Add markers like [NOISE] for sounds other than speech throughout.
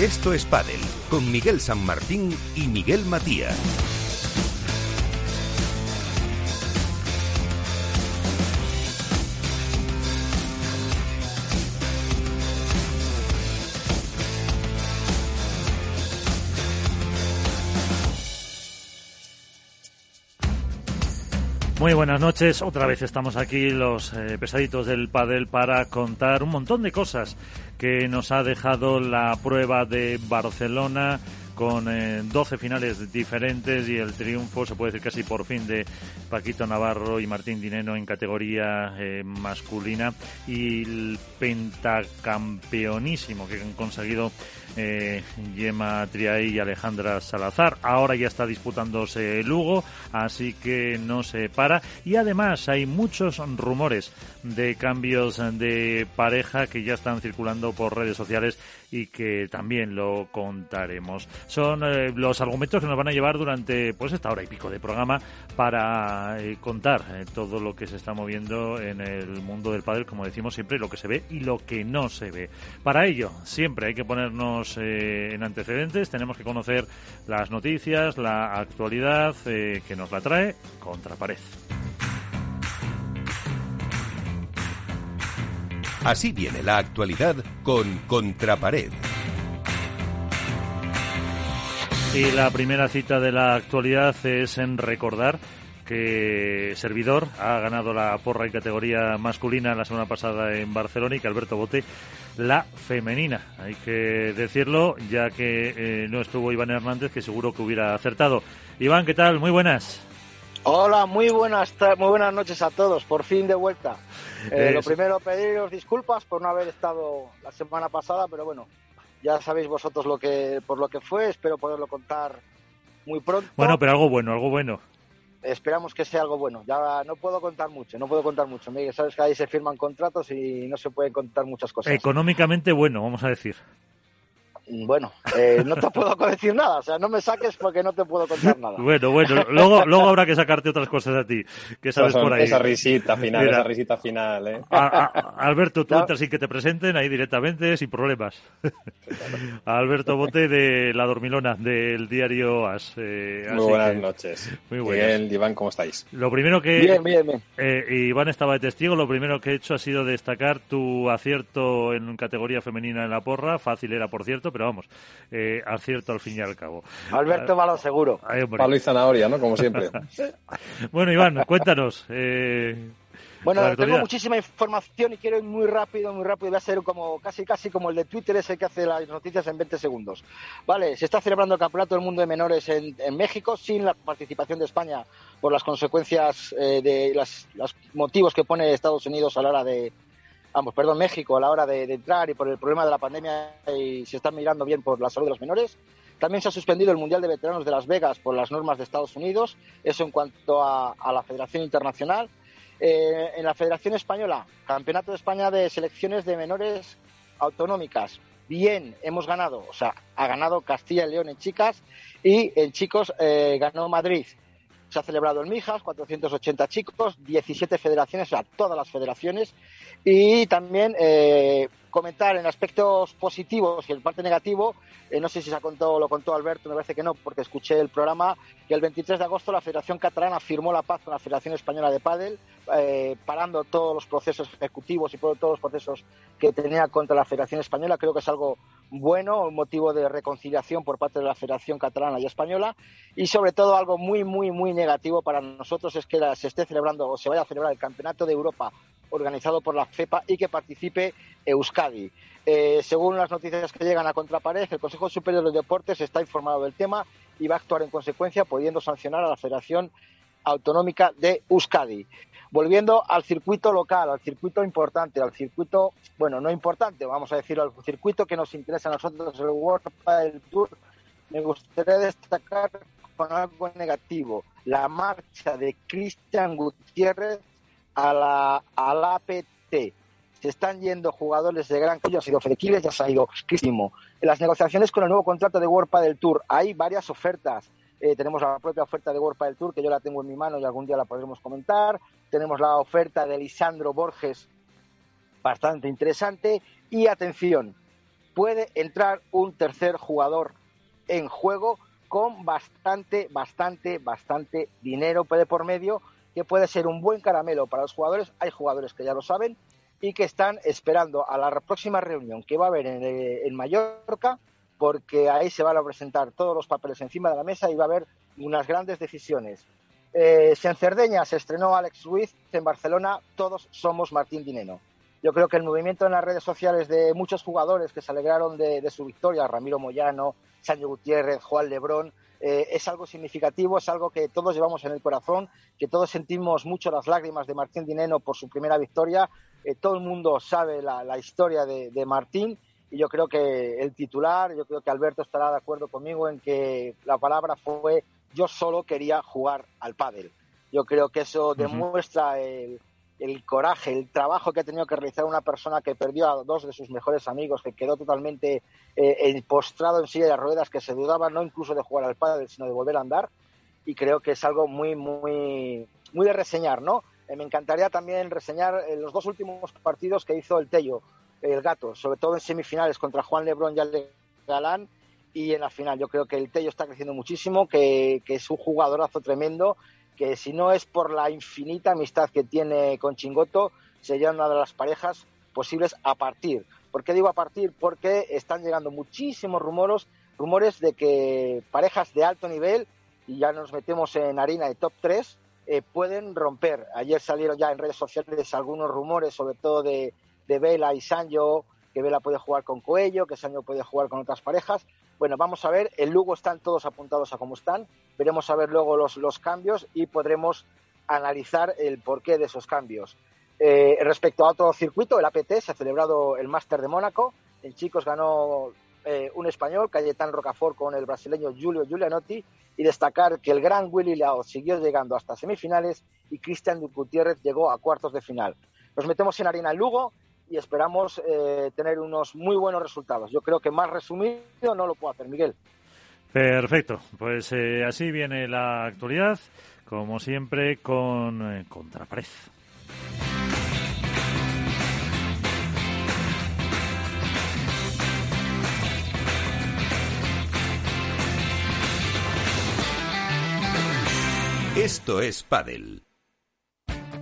Esto es Padel con Miguel San Martín y Miguel Matías. Muy buenas noches, otra vez estamos aquí los eh, pesaditos del Padel para contar un montón de cosas que nos ha dejado la prueba de Barcelona con 12 eh, finales diferentes y el triunfo, se puede decir casi por fin, de Paquito Navarro y Martín Dineno en categoría eh, masculina. Y el pentacampeonísimo que han conseguido eh, Gemma Triay y Alejandra Salazar. Ahora ya está disputándose Lugo, así que no se para. Y además hay muchos rumores de cambios de pareja que ya están circulando por redes sociales y que también lo contaremos. Son eh, los argumentos que nos van a llevar durante pues esta hora y pico de programa para eh, contar eh, todo lo que se está moviendo en el mundo del pádel, como decimos siempre, lo que se ve y lo que no se ve. Para ello, siempre hay que ponernos en antecedentes, tenemos que conocer las noticias, la actualidad que nos la trae Contrapared. Así viene la actualidad con Contrapared. Y la primera cita de la actualidad es en recordar que Servidor ha ganado la porra en categoría masculina la semana pasada en Barcelona y que Alberto Bote la femenina. Hay que decirlo, ya que eh, no estuvo Iván Hernández, que seguro que hubiera acertado. Iván, ¿qué tal? Muy buenas. Hola, muy buenas, muy buenas noches a todos, por fin de vuelta. Eh, lo primero, pediros disculpas por no haber estado la semana pasada, pero bueno, ya sabéis vosotros lo que, por lo que fue, espero poderlo contar muy pronto. Bueno, pero algo bueno, algo bueno. Esperamos que sea algo bueno. Ya no puedo contar mucho, no puedo contar mucho. Miguel, sabes que ahí se firman contratos y no se pueden contar muchas cosas. Económicamente bueno, vamos a decir. Bueno, eh, no te puedo [LAUGHS] decir nada, o sea, no me saques porque no te puedo contar nada. Bueno, bueno, luego, luego habrá que sacarte otras cosas a ti, que sabes por ahí. Esa risita final, esa risita final, ¿eh? Alberto, tú entras sin que te presenten ahí directamente, sin problemas. [LAUGHS] Alberto Bote de La Dormilona, del diario AS. Eh, muy buenas noches. Muy buenas. Bien, Iván, ¿cómo estáis? Lo primero que... Bien, bien, bien. Eh, Iván estaba de testigo, lo primero que he hecho ha sido destacar tu acierto en categoría femenina en la porra, fácil era, por cierto, pero pero vamos, eh, acierto al fin y al cabo. Alberto Malo seguro. Palo y zanahoria, ¿no? Como siempre. [LAUGHS] bueno, Iván, cuéntanos. Eh, bueno, tengo muchísima información y quiero ir muy rápido, muy rápido. Voy a ser como casi, casi como el de Twitter, ese que hace las noticias en 20 segundos. Vale, se está celebrando el Campeonato del Mundo de Menores en, México sin la participación de España por las consecuencias eh, de los motivos que pone Estados Unidos a la hora de, vamos, perdón, México a la hora de, entrar y por el problema de la pandemia y se está mirando bien por la salud de los menores. También se ha suspendido el Mundial de Veteranos de Las Vegas por las normas de Estados Unidos, eso en cuanto a, la Federación Internacional. Eh, en la Federación Española, Campeonato de España de Selecciones de Menores Autonómicas. Bien, hemos ganado, o sea, ha ganado Castilla y León en chicas y en chicos eh, ganó Madrid. Se ha celebrado en Mijas, 480 chicos, 17 federaciones, o sea, todas las federaciones. Y también eh, comentar en aspectos positivos y en parte negativo, eh, no sé si se ha contado, lo contó Alberto, me parece que no, porque escuché el programa, que el 23 de agosto la Federación Catalana firmó la paz con la Federación Española de Pádel, eh, parando todos los procesos ejecutivos y todos los procesos que tenía contra la Federación Española. Creo que es algo bueno, un motivo de reconciliación por parte de la Federación Catalana y Española. Y sobre todo algo muy, muy, muy negativo para nosotros es que se esté celebrando o se vaya a celebrar el Campeonato de Europa organizado por la FEPA y que participe Euskadi. Eh, según las noticias que llegan a Contrapared, el Consejo Superior de Deportes está informado del tema y va a actuar en consecuencia, pudiendo sancionar a la Federación Autonómica de Euskadi. Volviendo al circuito local, al circuito importante, al circuito, bueno, no importante, vamos a decirlo, al circuito que nos interesa a nosotros, el World Tour, me gustaría destacar con algo negativo, la marcha de Cristian Gutiérrez a la, al APT. Se están yendo jugadores de gran ya ha sido Fedequiles, ya ha ido. En las negociaciones con el nuevo contrato de World del Tour hay varias ofertas. Eh, tenemos la propia oferta de World del Tour, que yo la tengo en mi mano y algún día la podremos comentar. Tenemos la oferta de Lisandro Borges, bastante interesante. Y atención, puede entrar un tercer jugador en juego con bastante, bastante, bastante dinero puede por medio, que puede ser un buen caramelo para los jugadores. Hay jugadores que ya lo saben y que están esperando a la próxima reunión que va a haber en, eh, en Mallorca, porque ahí se van a presentar todos los papeles encima de la mesa y va a haber unas grandes decisiones. Eh, si en Cerdeña se estrenó Alex Ruiz, en Barcelona todos somos Martín Dineno. Yo creo que el movimiento en las redes sociales de muchos jugadores que se alegraron de, su victoria, Ramiro Moyano, Sancho Gutiérrez, Juan Lebrón, eh, es algo significativo, es algo que todos llevamos en el corazón, que todos sentimos mucho las lágrimas de Martín Dineno por su primera victoria. Eh, todo el mundo sabe la, historia de, de, Martín y yo creo que el titular, yo creo que Alberto estará de acuerdo conmigo en que la palabra fue yo solo quería jugar al pádel. Yo creo que eso demuestra el, coraje, el trabajo que ha tenido que realizar una persona que perdió a dos de sus mejores amigos, que quedó totalmente eh, postrado en silla de ruedas, que se dudaba no incluso de jugar al pádel, sino de volver a andar. Y creo que es algo muy, muy, muy de reseñar, ¿no? Eh, me encantaría también reseñar eh, los dos últimos partidos que hizo el Tello, el Gato, sobre todo en semifinales contra Juan Lebrón y Ale Galán y en la final. Yo creo que el Tello está creciendo muchísimo, que, es un jugadorazo tremendo, que si no es por la infinita amistad que tiene con Chingoto, sería una de las parejas posibles a partir. ¿Por qué digo a partir? Porque están llegando muchísimos rumores, rumores de que parejas de alto nivel, y ya nos metemos en harina de top 3, eh, pueden romper. Ayer salieron ya en redes sociales algunos rumores, sobre todo de, de Vela y Sancho, que Vela puede jugar con Coello, que Sancho puede jugar con otras parejas. Bueno, vamos a ver, el Lugo están todos apuntados a cómo están, veremos a ver luego los, los cambios y podremos analizar el porqué de esos cambios. Eh, respecto a otro circuito, el APT, se ha celebrado el Máster de Mónaco, en chicos ganó eh, un español, Cayetán Rocafort, con el brasileño Julio Giulianotti, y destacar que el gran Willy Lao siguió llegando hasta semifinales y Cristian Gutiérrez llegó a cuartos de final. Nos metemos en harina Lugo y esperamos eh, tener unos muy buenos resultados. Yo creo que más resumido no lo puedo hacer, Miguel. Perfecto, pues eh, así viene la actualidad, como siempre, con eh, Contraprez. Esto es Padel.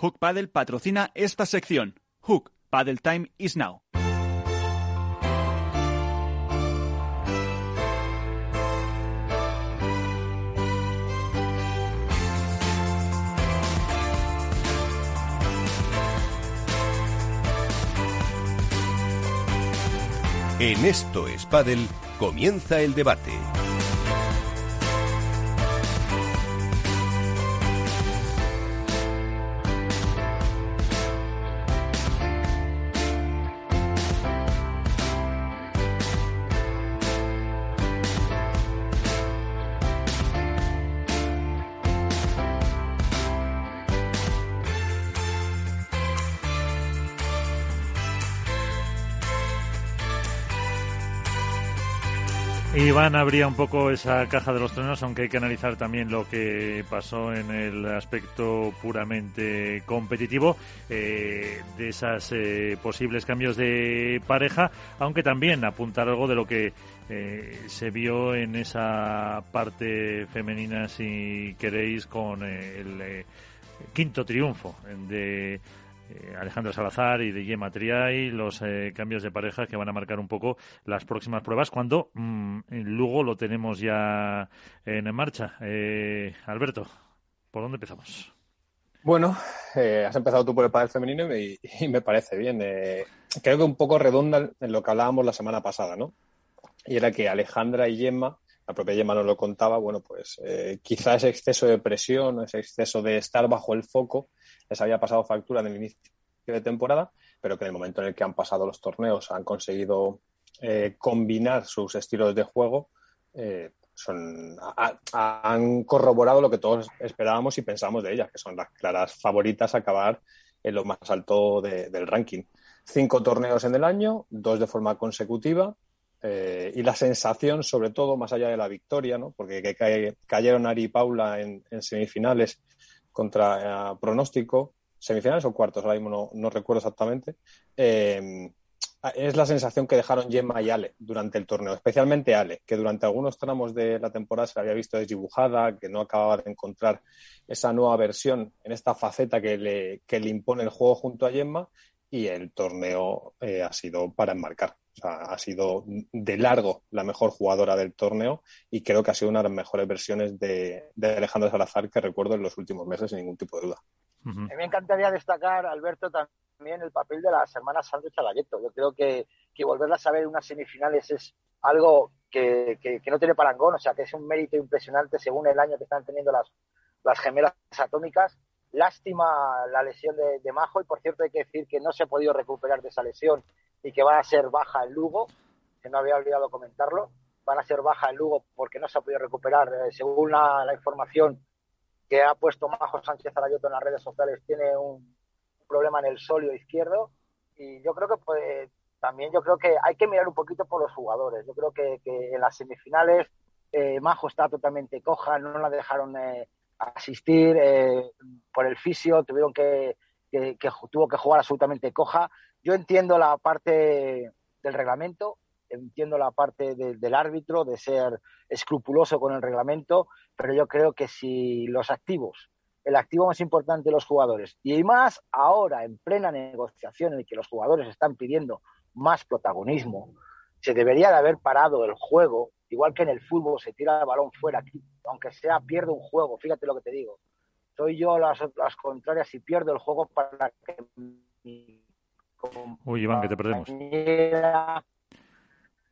Hook Paddle patrocina esta sección. Hook Paddle Time is now. En esto es Paddle comienza el debate. Iván abría un poco esa caja de los tronos, aunque hay que analizar también lo que pasó en el aspecto puramente competitivo eh, de esos eh, posibles cambios de pareja, aunque también apuntar algo de lo que eh, se vio en esa parte femenina, si queréis, con el quinto triunfo de eh, Alejandro Salazar y de Yema Triay, los eh, cambios de pareja que van a marcar un poco las próximas pruebas cuando mm, Lugo lo tenemos ya en marcha. Eh, Alberto, ¿por dónde empezamos? Bueno, eh, has empezado tú por el padre femenino y, me parece bien. Eh, creo que un poco redonda en lo que hablábamos la semana pasada, ¿no? Y era que Alejandra y Gemma, la propia Gemma nos lo contaba, bueno, pues eh, quizá ese exceso de presión, ese exceso de estar bajo el foco, les había pasado factura en el inicio de temporada, pero que en el momento en el que han pasado los torneos han conseguido combinar sus estilos de juego, son, han corroborado lo que todos esperábamos y pensábamos de ellas, que son las claras favoritas a acabar en lo más alto del ranking. Cinco torneos en el año, dos de forma consecutiva, eh, y la sensación, sobre todo, más allá de la victoria, ¿no? porque que cayeron Ari y Paula en, semifinales contra eh, pronóstico, semifinales o cuartos, ahora mismo no, recuerdo exactamente, eh, es la sensación que dejaron Gemma y Ale durante el torneo, especialmente Ale, que durante algunos tramos de la temporada se había visto desdibujada, que no acababa de encontrar esa nueva versión en esta faceta que le, que le impone el juego junto a Gemma y el torneo eh, ha sido para enmarcar. O sea, ha sido de largo la mejor jugadora del torneo y creo que ha sido una de las mejores versiones de, de Alejandro Salazar que recuerdo en los últimos meses, sin ningún tipo de duda. A mí me encantaría destacar, Alberto, también el papel de las hermanas Sánchez Chalagueto. Yo creo que, que volverlas a ver en unas semifinales es algo que, que, no tiene parangón, o sea, que es un mérito impresionante según el año que están teniendo las, las gemelas atómicas. Lástima la lesión de, de, Majo y, por cierto, hay que decir que no se ha podido recuperar de esa lesión y que va a ser baja en Lugo, que no había olvidado comentarlo. Van a ser baja en Lugo porque no se ha podido recuperar. Eh, según la, la información que ha puesto Majo Sánchez Arayoto en las redes sociales, tiene un problema en el solio izquierdo y yo creo que pues, también yo creo que hay que mirar un poquito por los jugadores. Yo creo que, en las semifinales eh, Majo está totalmente coja, no la dejaron eh, asistir eh, por el fisio, tuvieron que, que, tuvo que jugar absolutamente coja. Yo entiendo la parte del reglamento, entiendo la parte del árbitro, de ser escrupuloso con el reglamento, pero yo creo que si los activos, el activo más importante de los jugadores, y más ahora en plena negociación en que los jugadores están pidiendo más protagonismo, se debería de haber parado el juego, igual que en el fútbol se tira el balón fuera, aquí, aunque sea pierde un juego, fíjate lo que te digo. Soy yo las, las contrarias y pierdo el juego para que Uy, Iván, que te perdemos.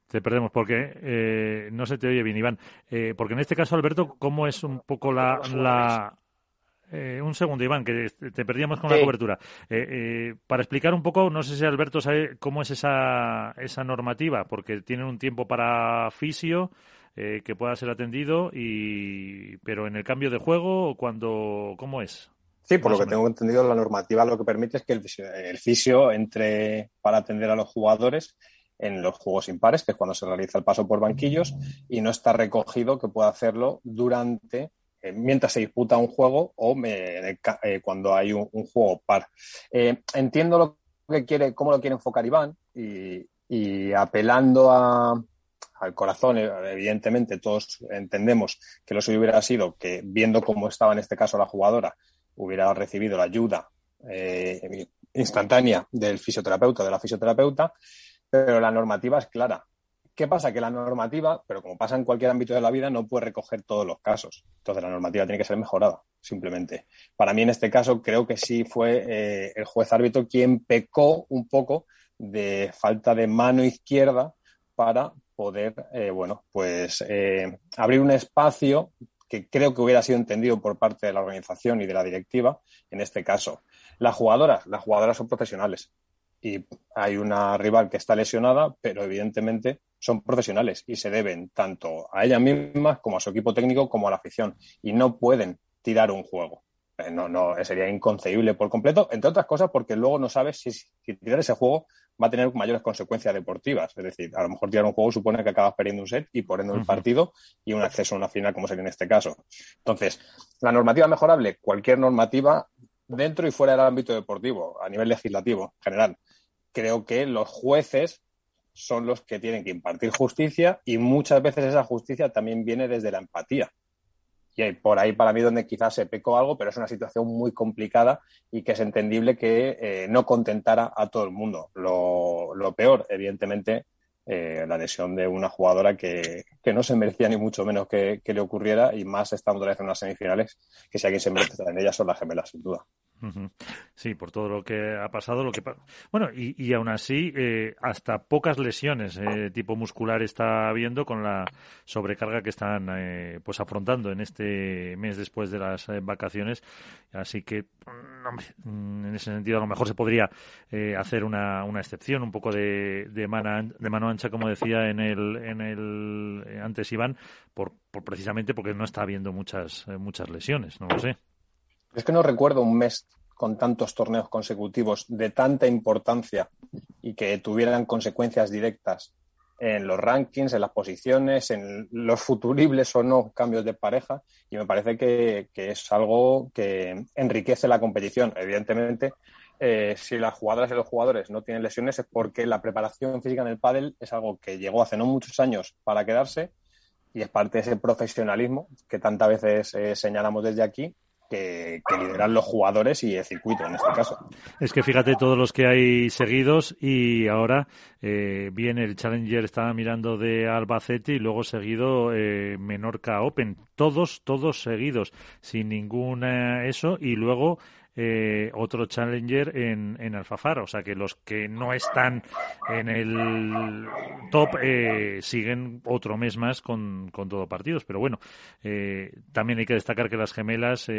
Te perdemos porque eh, no se te oye bien, Iván. Eh, porque en este caso, Alberto, ¿cómo es un poco la... la eh, un segundo, Iván, que te perdíamos con la cobertura. para explicar un poco, no sé si Alberto sabe cómo es esa, esa normativa, porque tienen un tiempo para fisio que pueda ser atendido, y pero en el cambio de juego, cuando ¿cómo es? Sí, por lo que tengo entendido, la normativa lo que permite es que el, el fisio entre para atender a los jugadores en los juegos impares, que es cuando se realiza el paso por banquillos, y no está recogido que pueda hacerlo durante eh, mientras se disputa un juego o eh, cuando hay un, juego par. Eh, entiendo lo que quiere, cómo lo quiere enfocar Iván y, apelando al corazón, evidentemente todos entendemos que lo suyo hubiera sido que viendo cómo estaba en este caso la jugadora, hubiera recibido la ayuda instantánea del fisioterapeuta, de la fisioterapeuta, pero la normativa es clara. ¿Qué pasa? Que la normativa, pero como pasa en cualquier ámbito de la vida, no puede recoger todos los casos. Entonces la normativa tiene que ser mejorada, simplemente. Para mí en este caso creo que sí fue eh, el juez árbitro quien pecó un poco de falta de mano izquierda para poder, eh, bueno, pues eh, abrir un espacio que creo que hubiera sido entendido por parte de la organización y de la directiva en este caso. Las jugadoras, las jugadoras son profesionales y hay una rival que está lesionada, pero evidentemente son profesionales y se deben tanto a ellas mismas como a su equipo técnico como a la afición y no pueden tirar un juego. Eh, no, no, sería inconcebible por completo, entre otras cosas porque luego no sabes si, tirar ese juego va a tener mayores consecuencias deportivas. Es decir, a lo mejor tirar un juego supone que acabas perdiendo un set y por ende el partido y un acceso a una final como sería en este caso. Entonces, la normativa mejorable, cualquier normativa dentro y fuera del ámbito deportivo, a nivel legislativo general. Creo que los jueces son los que tienen que impartir justicia y muchas veces esa justicia también viene desde la empatía. Y por ahí para mí donde quizás se pecó algo, pero es una situación muy complicada y que es entendible que eh, no contentara a todo el mundo. Lo, peor, evidentemente, eh, la lesión de una jugadora que, no se merecía ni mucho menos que, le ocurriera y más estando otra vez en unas semifinales, que si alguien se merece en ellas son las gemelas, sin duda. Sí, por todo lo que ha pasado, lo que bueno y, y aún así eh, hasta pocas lesiones eh, tipo muscular está habiendo con la sobrecarga que están eh, pues afrontando en este mes después de las vacaciones, así que mm, en ese sentido a lo mejor se podría hacer una, una excepción, un poco de, de, de mano ancha como decía en el en el antes Iván, por, por precisamente porque no está habiendo muchas muchas lesiones, no lo sé. Es que no recuerdo un mes con tantos torneos consecutivos de tanta importancia y que tuvieran consecuencias directas en los rankings, en las posiciones, en los futuribles o no cambios de pareja. Y me parece que, es algo que enriquece la competición. Evidentemente, eh, si las jugadoras y los jugadores no tienen lesiones es porque la preparación física en el pádel es algo que llegó hace no muchos años para quedarse y es parte de ese profesionalismo que tantas veces eh, señalamos desde aquí que, lideran los jugadores y el circuito en este caso. Es que fíjate todos los que hay seguidos y ahora eh, viene el Challenger, estaba mirando de Albacete y luego seguido eh, Menorca Open. Todos, todos seguidos, sin ningún eso y luego eh, otro challenger en, en Alfafar. O sea que los que no están en el top eh, siguen otro mes más con, con todo partidos. Pero bueno, eh, también hay que destacar que las gemelas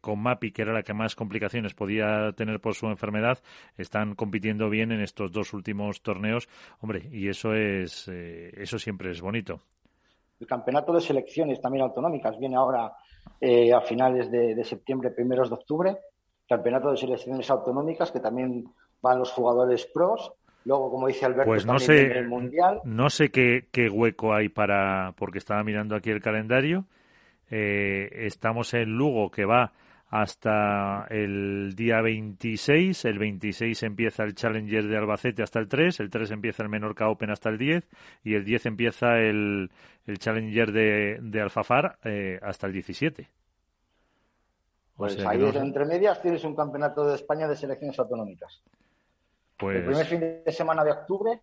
con Mapi, que era la que más complicaciones podía tener por su enfermedad, están compitiendo bien en estos dos últimos torneos. Hombre, y eso es eso siempre es bonito. El campeonato de selecciones también autonómicas viene ahora a finales de septiembre, primeros de octubre campeonato de selecciones autonómicas que también van los jugadores pros. Luego, como dice Alberto, pues no sé, el Mundial. No sé qué, qué, hueco hay para, porque estaba mirando aquí el calendario. Eh, estamos en Lugo, que va hasta el día 26. El 26 empieza el Challenger de Albacete hasta el 3. El 3 empieza el Menorca Open hasta el 10. Y el 10 empieza el, el Challenger de, de Alfafar eh, hasta el 17. Pues ahí entre medias tienes un campeonato de España de selecciones autonómicas. El primer pues fin de semana de octubre,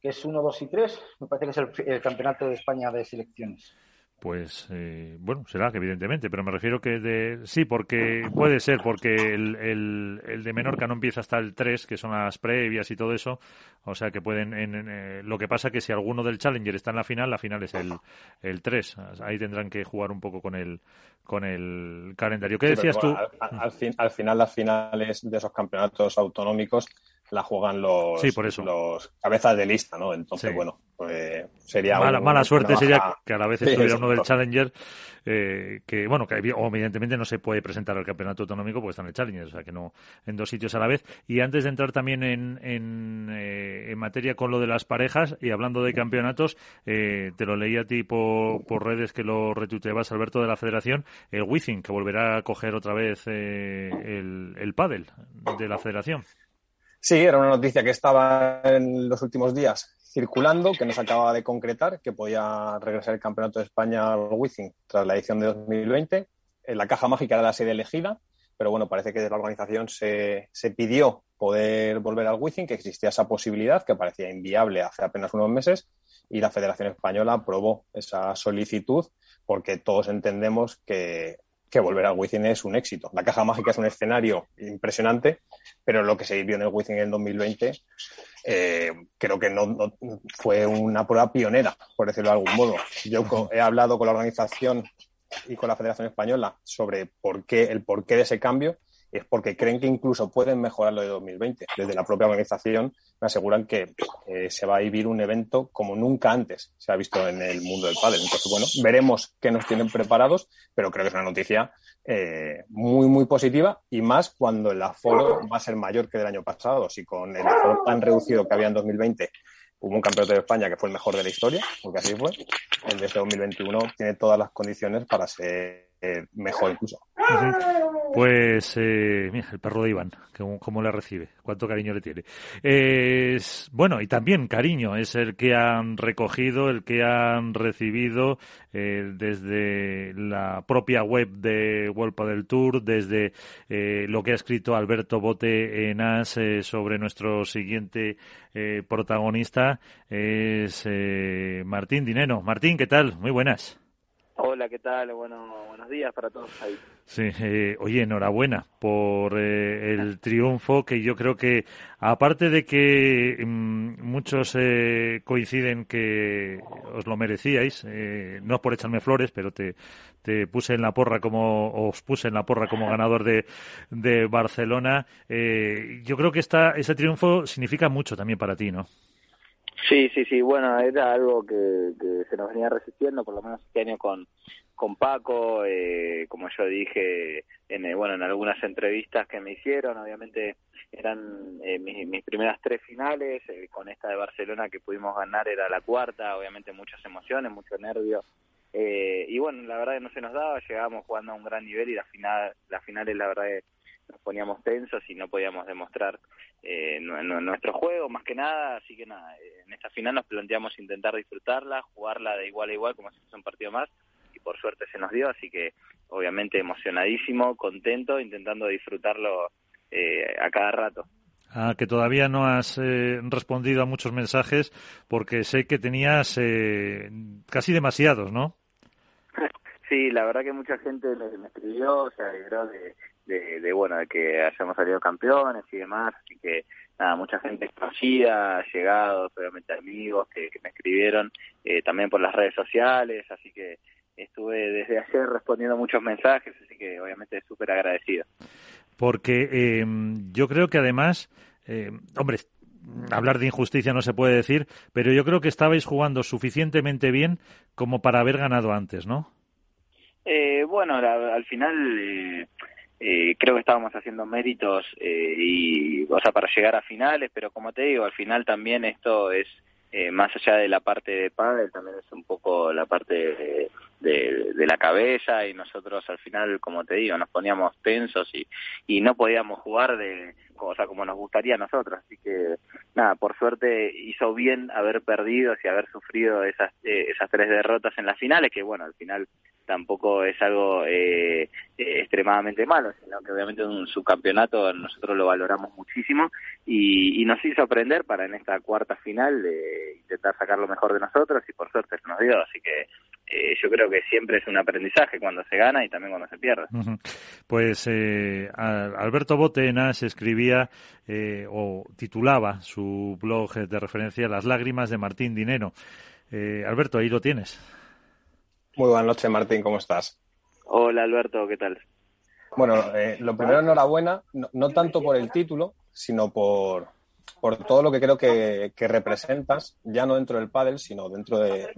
que es 1, 2 y 3, me parece que es el campeonato de España de selecciones. Pues eh, bueno, será que evidentemente, pero me refiero que de sí, porque puede ser, porque el, el, de Menorca no empieza hasta el 3, que son las previas y todo eso, o sea que pueden. En, eh, lo que pasa que si alguno del Challenger está en la final, la final es el, el 3. Ahí tendrán que jugar un poco con el, con el calendario. ¿Qué decías tú? Al, fin, al final, las finales de esos campeonatos autonómicos la juegan los, los cabezas de lista, ¿no? Entonces, bueno, pues sería. Mala, mala suerte sería que a la vez estuviera uno del Challenger, eh, que, bueno, que evidentemente no se puede presentar al campeonato autonómico porque está en el Challenger, o sea que no en dos sitios a la vez. Y antes de entrar también en, en, eh, en materia con lo de las parejas y hablando de campeonatos, eh, te lo leí a ti por, por redes que lo retuiteabas, Alberto, de la Federación, el Wizzing, que volverá a coger otra vez el, el pádel de la Federación. Sí, era una noticia que estaba en los últimos días circulando, que no se acababa de concretar, que podía regresar el Campeonato de España al Wizzing tras la edición de 2020. En la caja mágica era la sede elegida, pero bueno, parece que de la organización se, se pidió poder volver al Wizzing, que existía esa posibilidad, que parecía inviable hace apenas unos meses, y la Federación Española aprobó esa solicitud porque todos entendemos que que volver al Wizzing es un éxito. La caja mágica es un escenario impresionante, pero lo que se vivió en el Wizzing en 2020 eh, creo que no, fue una prueba pionera, por decirlo de algún modo. Yo he hablado con la organización y con la Federación Española sobre por qué, el porqué de ese cambio es porque creen que incluso pueden mejorar lo de 2020. Desde la propia organización me aseguran que eh, se va a vivir un evento como nunca antes se ha visto en el mundo del pádel. Entonces, bueno, veremos qué nos tienen preparados, pero creo que es una noticia eh, muy, muy positiva y más cuando el aforo va a ser mayor que el año pasado. Si con el aforo tan reducido que había en 2020 hubo un campeonato de España que fue el mejor de la historia, porque así fue, el de este 2021 tiene todas las condiciones para ser mejor incluso. Pues, eh, mira, el perro de Iván, ¿cómo, le recibe? ¿Cuánto cariño le tiene? Es, bueno, y también cariño es el que han recogido, el que han recibido eh, desde la propia web de World del Tour, desde eh, lo que ha escrito Alberto Bote en AS sobre nuestro siguiente protagonista, es Martín Dineno. Martín, ¿qué tal? Muy buenas. Hola, ¿qué tal? Bueno, buenos días para todos ahí. Sí, eh, oye, enhorabuena por eh, el triunfo que yo creo que, aparte de que mm, muchos eh, coinciden que os lo merecíais, no es por echarme flores, pero te, te puse en la porra como, os puse en la porra como ganador de, de Barcelona, yo creo que esta, ese triunfo significa mucho también para ti, ¿no? Sí, sí, sí, bueno, era algo que, se nos venía resistiendo, por lo menos este año con, con Paco, eh, como yo dije en eh, bueno en algunas entrevistas que me hicieron, obviamente eran eh, mis, primeras tres finales, eh, con esta de Barcelona que pudimos ganar era la cuarta, obviamente muchas emociones, mucho nervio, y bueno la verdad que no se nos daba, llegábamos jugando a un gran nivel y la final, las finales la verdad que nos poníamos tensos y no podíamos demostrar nuestro juego más que nada, así que nada, en esta final nos planteamos intentar disfrutarla, jugarla de igual a igual como si fuese un partido más por suerte se nos dio, así que obviamente emocionadísimo, contento, intentando disfrutarlo eh, a cada rato. Ah, que todavía no has eh, respondido a muchos mensajes porque sé que tenías eh, casi demasiados, ¿no? [LAUGHS] sí, la verdad que mucha gente me, escribió, se alegró de, de, bueno, de que hayamos salido campeones y demás, así que nada, mucha gente conocida, llegados, obviamente amigos que, me escribieron, también por las redes sociales, así que estuve desde ayer respondiendo muchos mensajes, así que obviamente súper agradecido. Porque eh, yo creo que además, eh, hombre, hablar de injusticia no se puede decir, pero yo creo que estabais jugando suficientemente bien como para haber ganado antes, ¿no? Eh, bueno, al final creo que estábamos haciendo méritos y, o sea, para llegar a finales, pero como te digo, al final también esto es más allá de la parte de pádel, también es un poco la parte de, de, la cabeza y nosotros al final, como te digo, nos poníamos tensos y, y no podíamos jugar de, o sea, como nos gustaría a nosotros. Así que, nada, por suerte hizo bien haber perdido y haber sufrido esas, eh, esas tres derrotas en las finales, que bueno, al final tampoco es algo eh, eh, extremadamente malo, sino que obviamente un subcampeonato nosotros lo valoramos muchísimo y, y, nos hizo aprender para en esta cuarta final de intentar sacar lo mejor de nosotros y por suerte se nos dio, así que eh, yo creo que siempre es un aprendizaje cuando se gana y también cuando se pierde. Pues eh, Alberto Botenas escribía eh, o titulaba su blog de referencia Las lágrimas de Martín Dinero. Alberto, ahí lo tienes. Muy buenas noches, Martín, ¿cómo estás? Hola, Alberto, ¿qué tal? Bueno, lo primero, enhorabuena, no tanto por el título, sino por, por todo lo que creo que, representas, ya no dentro del pádel, sino dentro del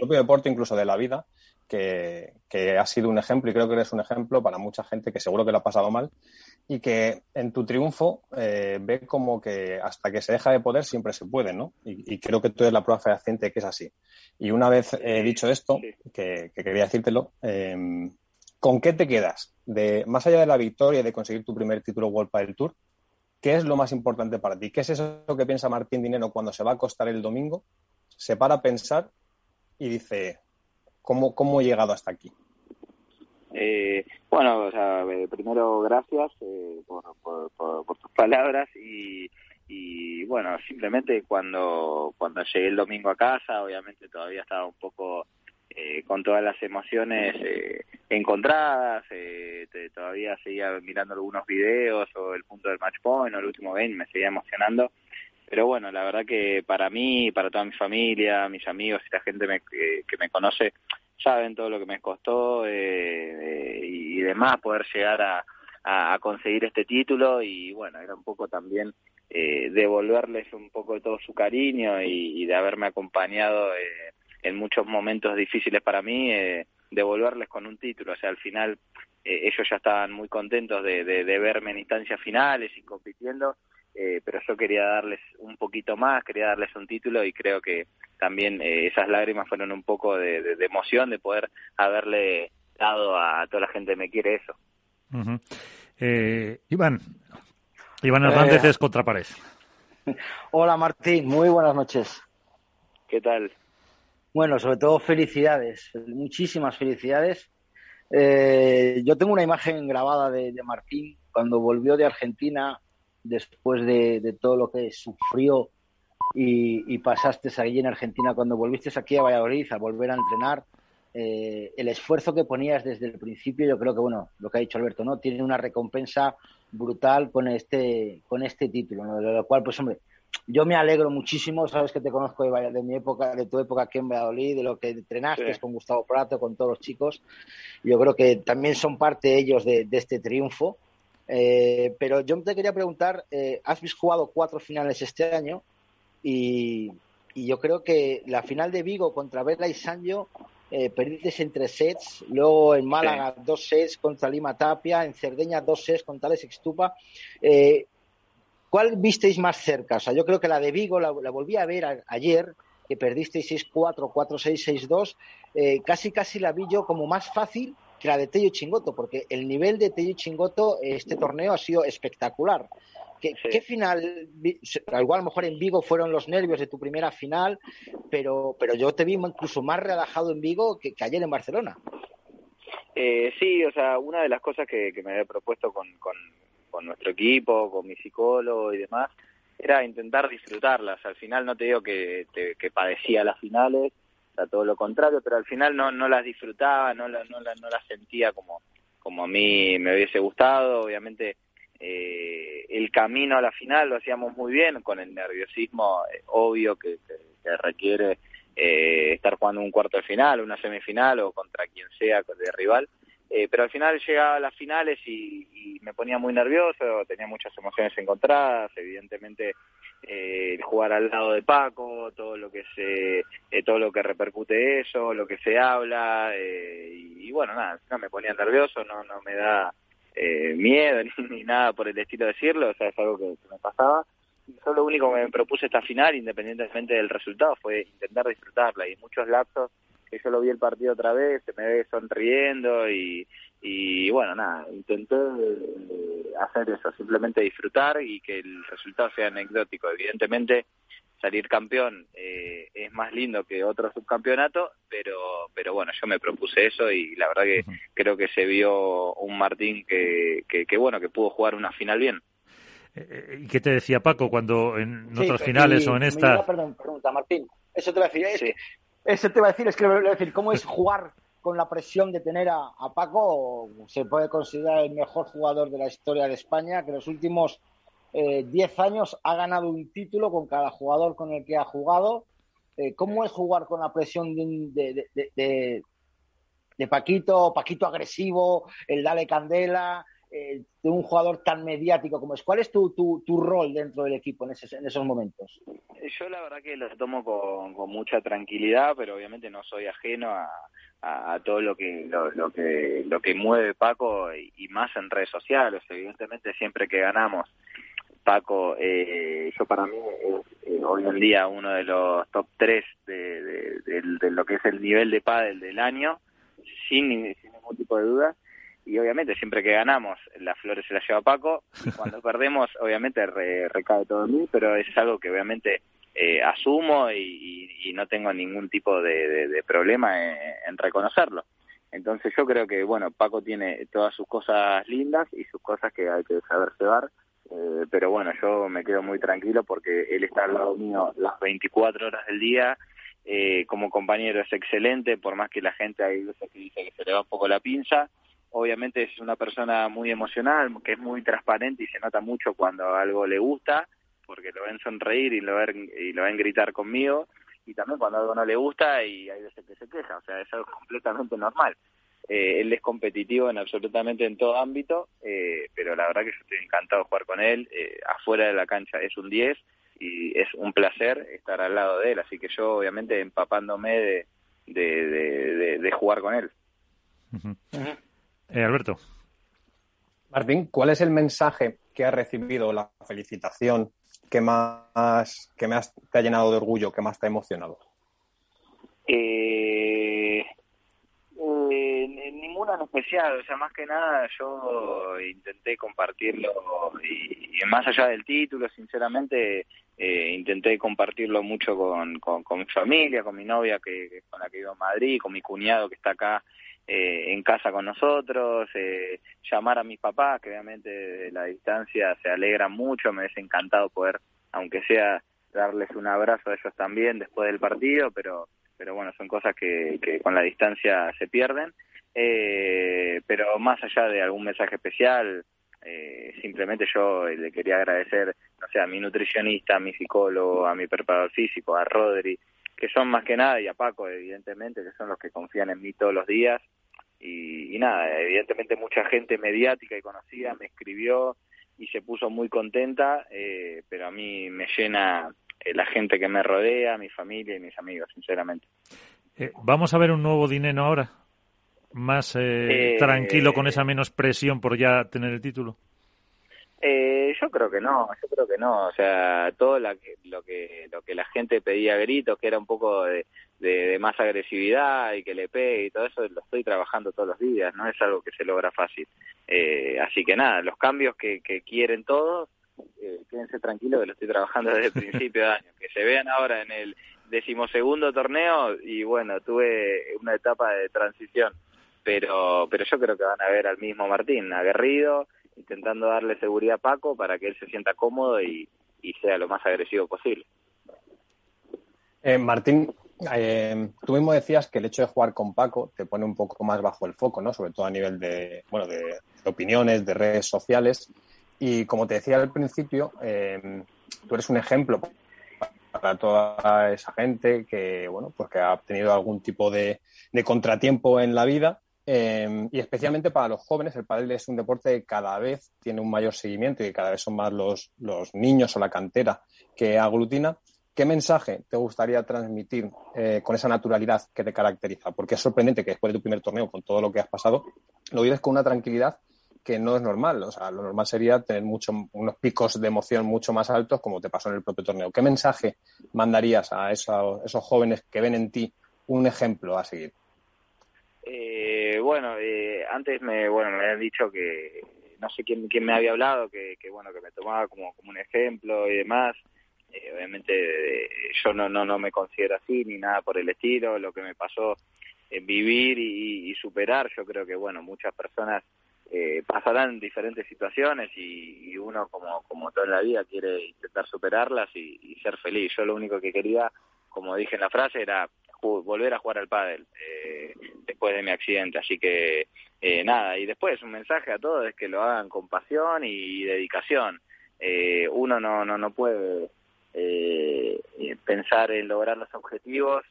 propio deporte, incluso de la vida, que, que ha sido un ejemplo y creo que eres un ejemplo para mucha gente que seguro que lo ha pasado mal y que en tu triunfo eh, ve como que hasta que se deja de poder siempre se puede, ¿no? Y, creo que tú eres la prueba fehaciente de que es así. Y una vez he dicho esto, que, quería decírtelo, eh, ¿con qué te quedas? De, más allá de la victoria y de conseguir tu primer título World Padel Tour, ¿Qué es lo más importante para ti? ¿Qué es eso que piensa Martín Dinero cuando se va a acostar el domingo? Se para a pensar y dice, ¿cómo, cómo he llegado hasta aquí? Eh, bueno, o sea, eh, primero gracias eh, por, por, tus palabras y, y bueno, simplemente cuando, cuando llegué el domingo a casa, obviamente todavía estaba un poco eh, con todas las emociones eh, encontradas, eh, todavía seguía mirando algunos videos o el punto del match point o el último game, me seguía emocionando. Pero bueno, la verdad que para mí, para toda mi familia, mis amigos y la gente que me conoce, saben todo lo que me costó y demás poder llegar a, conseguir este título y bueno, era un poco también devolverles un poco de todo su cariño y, de haberme acompañado eh, en muchos momentos difíciles para mí, eh, devolverles con un título. O sea, al final eh, ellos ya estaban muy contentos de, de, verme en instancias finales y compitiendo, eh, pero yo quería darles un poquito más, quería darles un título y creo que también eh, esas lágrimas fueron un poco de, de, emoción de poder haberle dado a toda la gente que me quiere eso. Iván, Iván Hernández es Contrapared. [LAUGHS] Hola Martín, muy buenas noches. ¿Qué tal? Bueno, sobre todo felicidades, muchísimas felicidades. Eh, yo tengo una imagen grabada de, Martín cuando volvió de Argentina después de, todo lo que sufrió y, pasaste allí en Argentina, cuando volviste aquí a Valladolid a volver a entrenar. eh, el esfuerzo que ponías desde el principio, yo creo que, bueno, lo que ha dicho Alberto, ¿no? Tiene una recompensa brutal con este, con este título, ¿no? De lo cual, pues, hombre, yo me alegro muchísimo, sabes que te conozco de, mi época, de tu época aquí en Valladolid, de lo que entrenaste con Gustavo Prato, con todos los chicos. Yo creo que también son parte ellos de, este triunfo. Eh, pero yo te quería preguntar, eh, has jugado cuatro finales este año y, yo creo que la final de Vigo contra Vela y Sanjo eh, perdiste en tres sets, luego en Málaga dos sets contra Lima Tapia, en Cerdeña dos sets contra Alex Extupa. Eh, ¿Cuál visteis más cerca? O sea, yo creo que la de Vigo la, volví a ver ayer, que perdisteis 6-4, 4-6, 6-2. casi, casi la vi yo como más fácil que la de Tello Chingoto, porque el nivel de Tello Chingoto este torneo ha sido espectacular. ¿Qué, final? Igual a lo mejor en Vigo fueron los nervios de tu primera final, pero, pero yo te vi incluso más relajado en Vigo que, ayer en Barcelona. Eh, sí, o sea, una de las cosas que, me había propuesto con, con nuestro equipo, con mi psicólogo y demás, era intentar disfrutarlas. Al final no te digo que, que padecía las finales, sea, todo lo contrario, pero al final no, no las disfrutaba, no, no, no las sentía como, como a mí me hubiese gustado. Obviamente eh, el camino a la final lo hacíamos muy bien, con el nerviosismo eh, obvio que, requiere eh, estar jugando un cuarto de final, una semifinal o contra quien sea de rival. Eh, pero al final llegaba a las finales y, me ponía muy nervioso, tenía muchas emociones encontradas, evidentemente eh, jugar al lado de Paco, todo lo que se, eh, todo lo que repercute eso, lo que se habla y, bueno nada, no me ponía nervioso, no, no me da miedo [LAUGHS] ni, nada por el estilo de decirlo, o sea es algo que, me pasaba. Yo lo único que me propuse esta final, independientemente del resultado, fue intentar disfrutarla y muchos lapsos que yo lo vi el partido otra vez, se me ve sonriendo y, y bueno, nada, intenté eh, hacer eso, simplemente disfrutar y que el resultado sea anecdótico. Evidentemente, salir campeón eh, es más lindo que otro subcampeonato, pero, pero bueno, yo me propuse eso y la verdad que creo que se vio un Martín que, que, bueno, que pudo jugar una final bien. Eh, ¿Y qué te decía Paco cuando en otras finales o en esta? Perdón, pregunta, Martín. Eso te lo decía. Es eso te iba a decir, es que decir, ¿cómo es jugar con la presión de tener a, Paco? Se puede considerar el mejor jugador de la historia de España, que en los últimos 10 eh, años ha ganado un título con cada jugador con el que ha jugado. Eh, ¿Cómo es jugar con la presión de, de, de, Paquito, Paquito agresivo, el dale candela, eh, de un jugador tan mediático como es. ¿Cuál es tu, tu, tu rol dentro del equipo en, en, esos momentos? Yo la verdad que lo tomo con, con mucha tranquilidad, pero obviamente no soy ajeno a, a, todo lo que lo, que lo que mueve Paco y, más en redes sociales. Evidentemente siempre que ganamos Paco, eh, yo para mí eh, hoy en día uno de los top 3 de, de, de, lo que es el nivel de pádel del año, sin, sin ningún tipo de duda y obviamente siempre que ganamos las flores se las lleva Paco. Y [LAUGHS] cuando perdemos obviamente recae todo en mí pero es algo que obviamente eh, asumo y, no tengo ningún tipo de, problema en, reconocerlo. Entonces yo creo que bueno Paco tiene todas sus cosas lindas y sus cosas que hay que saber llevar eh, pero bueno yo me quedo muy tranquilo porque él está al lado mío las 24 horas del día eh, como compañero es excelente por más que la gente hay veces que dice que se le va un poco la pinza obviamente es una persona muy emocional, que es muy transparente y se nota mucho cuando algo le gusta, porque lo ven sonreír y lo ven, y lo ven gritar conmigo, y también cuando algo no le gusta y hay veces que se queja, o sea, es algo [LAUGHS] completamente normal. Eh, él es competitivo en absolutamente en todo ámbito, eh, pero la verdad que yo estoy encantado de jugar con él, eh, afuera de la cancha es un 10 y es un placer estar al lado de él, así que yo obviamente empapándome de, de, de, jugar con él. Eh, Alberto. Martín, ¿cuál es el mensaje que has recibido, la felicitación que más que más te ha llenado de orgullo, que más te ha emocionado? Eh, eh, ninguna en especial, o sea, más que nada yo intenté compartirlo y, más allá del título, sinceramente, intenté compartirlo mucho con, con, mi familia, con mi novia que, con la que vivo en Madrid, con mi cuñado que está acá eh, en casa con nosotros, eh, llamar a mis papás, que obviamente de la distancia se alegran mucho, me hubiese encantado poder, aunque sea darles un abrazo a ellos también después del partido, pero, pero bueno, son cosas que, que con la distancia se pierden. Eh, pero más allá de algún mensaje especial, eh, simplemente yo le quería agradecer, no sé, a mi nutricionista, a mi psicólogo, a mi preparador físico, a Rodri, que son más que nada, y a Paco, evidentemente, que son los que confían en mí todos los días. Y, nada, evidentemente mucha gente mediática y conocida me escribió y se puso muy contenta, eh, pero a mí me llena eh, la gente que me rodea, mi familia y mis amigos, sinceramente. ¿Vamos a ver un nuevo dinero ahora? más eh, tranquilo con esa menos presión por ya tener el título? Eh, yo creo que no, yo creo que no, o sea, todo lo que lo que lo que la gente pedía a gritos, que era un poco de, de, más agresividad y que le pegue y todo eso, lo estoy trabajando todos los días, no es algo que se logra fácil. Eh, así que nada, los cambios que, que quieren todos, eh, quédense tranquilos que lo estoy trabajando desde el [LAUGHS] principio de año, que se vean ahora en el decimosegundo torneo y bueno, tuve una etapa de transición. Pero, pero yo creo que van a ver al mismo Martín, aguerrido, intentando darle seguridad a Paco para que él se sienta cómodo y, sea lo más agresivo posible. Eh, Martín, eh, tú mismo decías que el hecho de jugar con Paco te pone un poco más bajo el foco, ¿no? Sobre todo a nivel de, bueno, de, opiniones, de redes sociales. Y como te decía al principio, eh, tú eres un ejemplo para toda esa gente que, bueno, pues que ha tenido algún tipo de contratiempo en la vida Em, y especialmente para los jóvenes, el pádel es un deporte que cada vez tiene un mayor seguimiento y cada vez son más los, los niños o la cantera que aglutina. ¿Qué mensaje te gustaría transmitir eh, con esa naturalidad que te caracteriza? Porque es sorprendente que después de tu primer torneo, con todo lo que has pasado, lo vives con una tranquilidad que no es normal. O sea, lo normal sería tener mucho, unos picos de emoción mucho más altos, como te pasó en el propio torneo. ¿Qué mensaje mandarías a esos, esos jóvenes que ven en ti un ejemplo a seguir? Eh, bueno, eh, antes me, bueno, me habían dicho que no sé quién, quién me había hablado, que, que bueno, que me tomaba como, como un ejemplo y demás. Eh, obviamente eh, yo no, no, no me considero así ni nada por el estilo, lo que me pasó en vivir y, superar, yo creo que bueno, muchas personas eh, pasarán diferentes situaciones y, y, uno como, como toda la vida quiere intentar superarlas y, y ser feliz. Yo lo único que quería, como dije en la frase, era volver a jugar al pádel eh, después de mi accidente. Así que eh, nada, y después un mensaje a todos es que lo hagan con pasión y dedicación. Eh, uno no, no, no puede eh, pensar en lograr los objetivos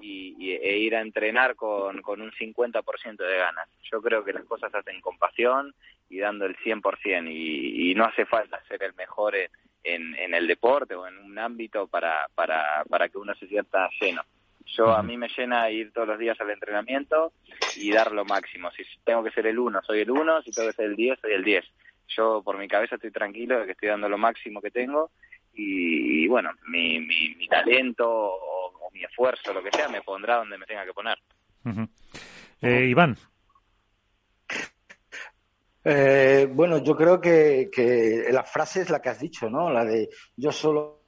y, e ir a entrenar con, un 50% de ganas. Yo creo que las cosas se hacen con pasión y dando el 100% y, y no hace falta ser el mejor en, en, el deporte o en un ámbito para, para, para que uno se sienta lleno. Yo a mí me llena ir todos los días al entrenamiento y dar lo máximo. Si tengo que ser el 1, soy el 1, si tengo que ser el 10, soy el 10. Yo por mi cabeza estoy tranquilo de que estoy dando lo máximo que tengo y, bueno, mi, mi, talento o, mi esfuerzo, lo que sea, me pondrá donde me tenga que poner. eh, Iván. Eh, bueno, yo creo que, que la frase es la que has dicho, ¿no? La de yo solo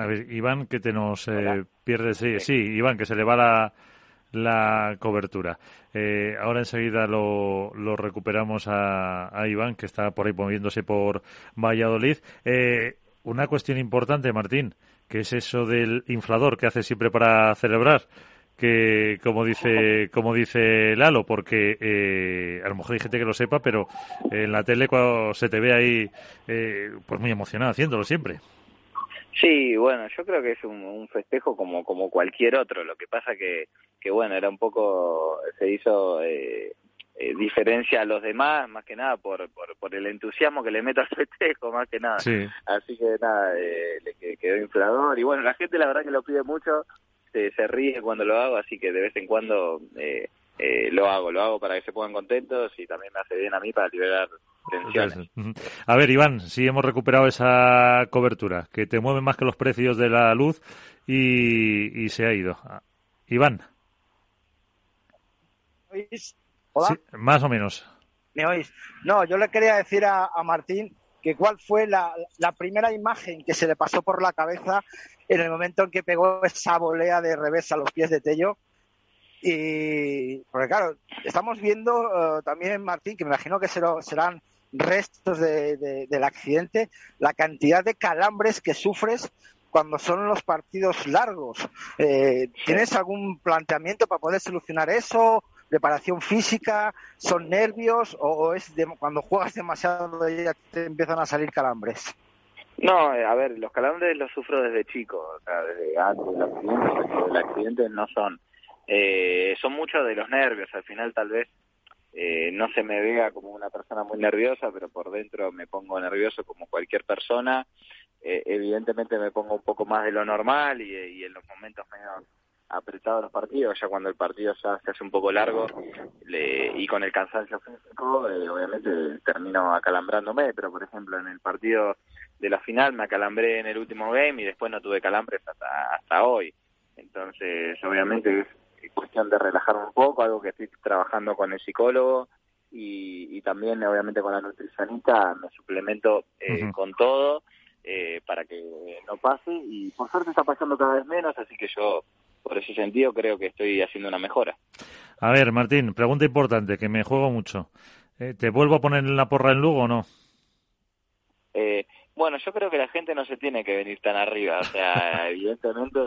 a ver, Iván, que te nos eh, pierde. Sí, sí, Iván, que se le va la, la cobertura. Eh, ahora enseguida lo, lo recuperamos a, a, Iván, que está por ahí moviéndose por Valladolid. Eh, una cuestión importante, Martín, que es eso del inflador que hace siempre para celebrar que como dice [LAUGHS] como dice Lalo porque eh, a lo mejor hay gente que lo sepa pero en la tele cuando se te ve ahí eh, pues muy emocionado haciéndolo siempre Sí, bueno, yo creo que es un, festejo como como cualquier otro. Lo que pasa que que bueno era un poco se hizo eh, eh, diferencia a los demás, más que nada por, por, por el entusiasmo que le meto al [LAUGHS] festejo, más que nada. Así que nada, eh, le quedó inflador y bueno, la gente la verdad que lo pide mucho, se, se ríe cuando lo hago, así que de vez en cuando eh, eh, lo hago, lo hago para que se pongan contentos y también me hace bien a mí para liberar tensiones. A ver, Iván, si hemos recuperado esa cobertura, que te mueve más que los precios de la luz y, se ha ido. Iván. ¿Oís? ¿Hola? más o menos. ¿Me oís? No, yo le quería decir a, Martín que cuál fue la, la, primera imagen que se le pasó por la cabeza en el momento en que pegó esa volea de revés a los pies de Tello y, porque claro, estamos viendo uh, también, Martín, que me imagino que serán restos de, del accidente, la cantidad de calambres que sufres cuando son los partidos largos. Eh, ¿Tienes algún planteamiento para poder solucionar eso? ¿Preparación física? ¿Son nervios? ¿O, es cuando juegas demasiado ya te empiezan a salir calambres? No, eh, a ver, los calambres los sufro desde chico, o sea, desde antes del accidente, el accidente no son. Eh, son muchos de los nervios, al final tal vez eh, no se me vea como una persona muy nerviosa, pero por dentro me pongo nervioso como cualquier persona. Eh, evidentemente me pongo un poco más de lo normal y, en los momentos menos apretados los partidos, ya cuando el partido ya se hace un poco largo y con el cansancio físico, eh, obviamente termino acalambrándome, pero por ejemplo en el partido de la final me acalambré en el último game y después no tuve calambres hasta, hasta hoy. Entonces, obviamente cuestión de relajar un poco, algo que estoy trabajando con el psicólogo y, también obviamente con la nutricionista me suplemento eh, con todo eh, para que no pase y por suerte está pasando cada vez menos, así que yo por ese sentido creo que estoy haciendo una mejora. A ver, Martín, pregunta importante, que me juego mucho. Eh, ¿Te vuelvo a poner en la porra en Lugo o no? Eh, bueno, yo creo que la gente no se tiene que venir tan arriba. O sea, [LAUGHS] evidentemente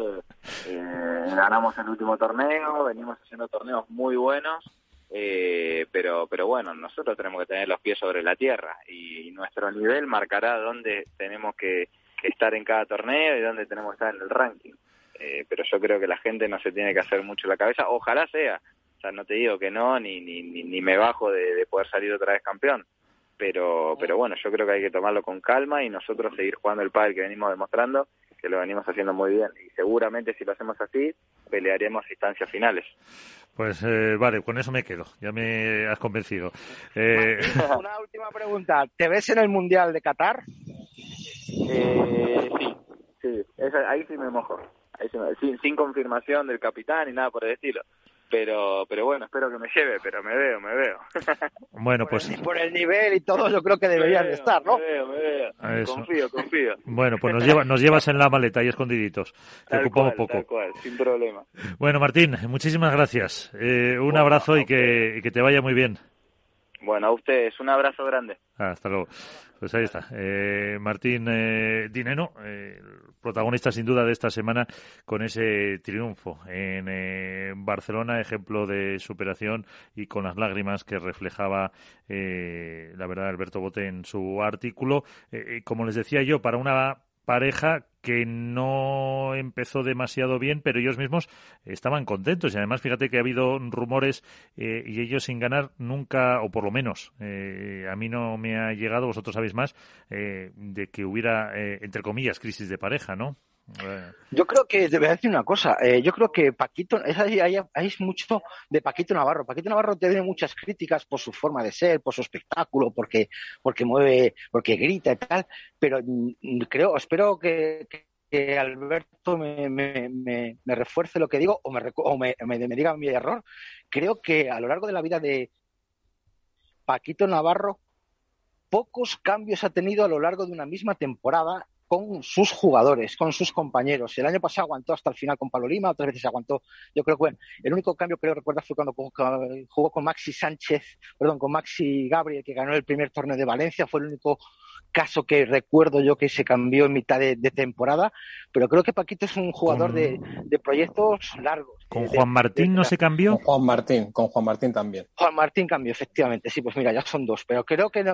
eh, ganamos el último torneo, venimos haciendo torneos muy buenos, eh, pero, pero bueno, nosotros tenemos que tener los pies sobre la tierra y, nuestro nivel marcará dónde tenemos que, estar en cada torneo y dónde tenemos que estar en el ranking. Eh, pero yo creo que la gente no se tiene que hacer mucho la cabeza. Ojalá sea. O sea, no te digo que no, ni, ni, ni me bajo de, de poder salir otra vez campeón pero pero bueno, yo creo que hay que tomarlo con calma y nosotros seguir jugando el pádel que venimos demostrando, que lo venimos haciendo muy bien y seguramente si lo hacemos así pelearemos instancias finales. Pues eh, vale, con eso me quedo, ya me has convencido. Eh... [LAUGHS] Una última pregunta, ¿te ves en el Mundial de Qatar? Eh, sí, sí, ahí sí me mojo, sin, sin confirmación del capitán ni nada por el estilo pero pero bueno, espero que me lleve, pero me veo, me veo. [LAUGHS] Bueno, pues... Por el, nivel y todo, yo creo que deberían de estar, ¿no? Me veo, me veo. Confío, confío. Bueno, pues nos, lleva, nos llevas en la maleta y escondiditos. Te ocupamos poco. Tal cual, sin problema. Bueno, Martín, muchísimas gracias. Eh, un abrazo y que, y que te vaya muy bien. Bueno, a ustedes, un abrazo grande. hasta luego. Pues ahí está. Eh, Martín eh, Dineno, eh, protagonista sin duda de esta semana con ese triunfo en Barcelona, ejemplo de superación y con las lágrimas que reflejaba, la verdad, Alberto Bote en su artículo. como les decía yo, para una pareja que no empezó demasiado bien, pero ellos mismos estaban contentos. Y además, fíjate que ha habido rumores eh, y ellos sin ganar nunca, o por lo menos eh, a mí no me ha llegado, vosotros sabéis más, eh, de que hubiera, entre comillas, crisis de pareja, ¿no? Yo creo que, te voy a decir una cosa, eh, yo creo que Paquito, hay, hay, mucho de Paquito Navarro. Paquito Navarro tiene muchas críticas por su forma de ser, por su espectáculo, porque, porque mueve, porque grita y tal, pero mm, creo, espero que, Alberto me, me, me, refuerce lo que digo o, me, o me, me diga mi error. Creo que a lo largo de la vida de Paquito Navarro, pocos cambios ha tenido a lo largo de una misma temporada con sus jugadores, con sus compañeros. El año pasado aguantó hasta el final con Pablo Lima, otras veces aguantó. Yo creo que bueno, el único cambio que recuerda fue cuando jugó con Maxi Sánchez, perdón, con Maxi Gabriel, que ganó el primer torneo de Valencia, fue el único caso que recuerdo yo que se cambió en mitad de, temporada, pero creo que Paquito es un jugador de, proyectos largos. ¿Con Juan Martín no se cambió? Con Juan Martín, con Juan Martín también. Juan Martín cambió, efectivamente, sí, pues mira, ya son dos, pero creo que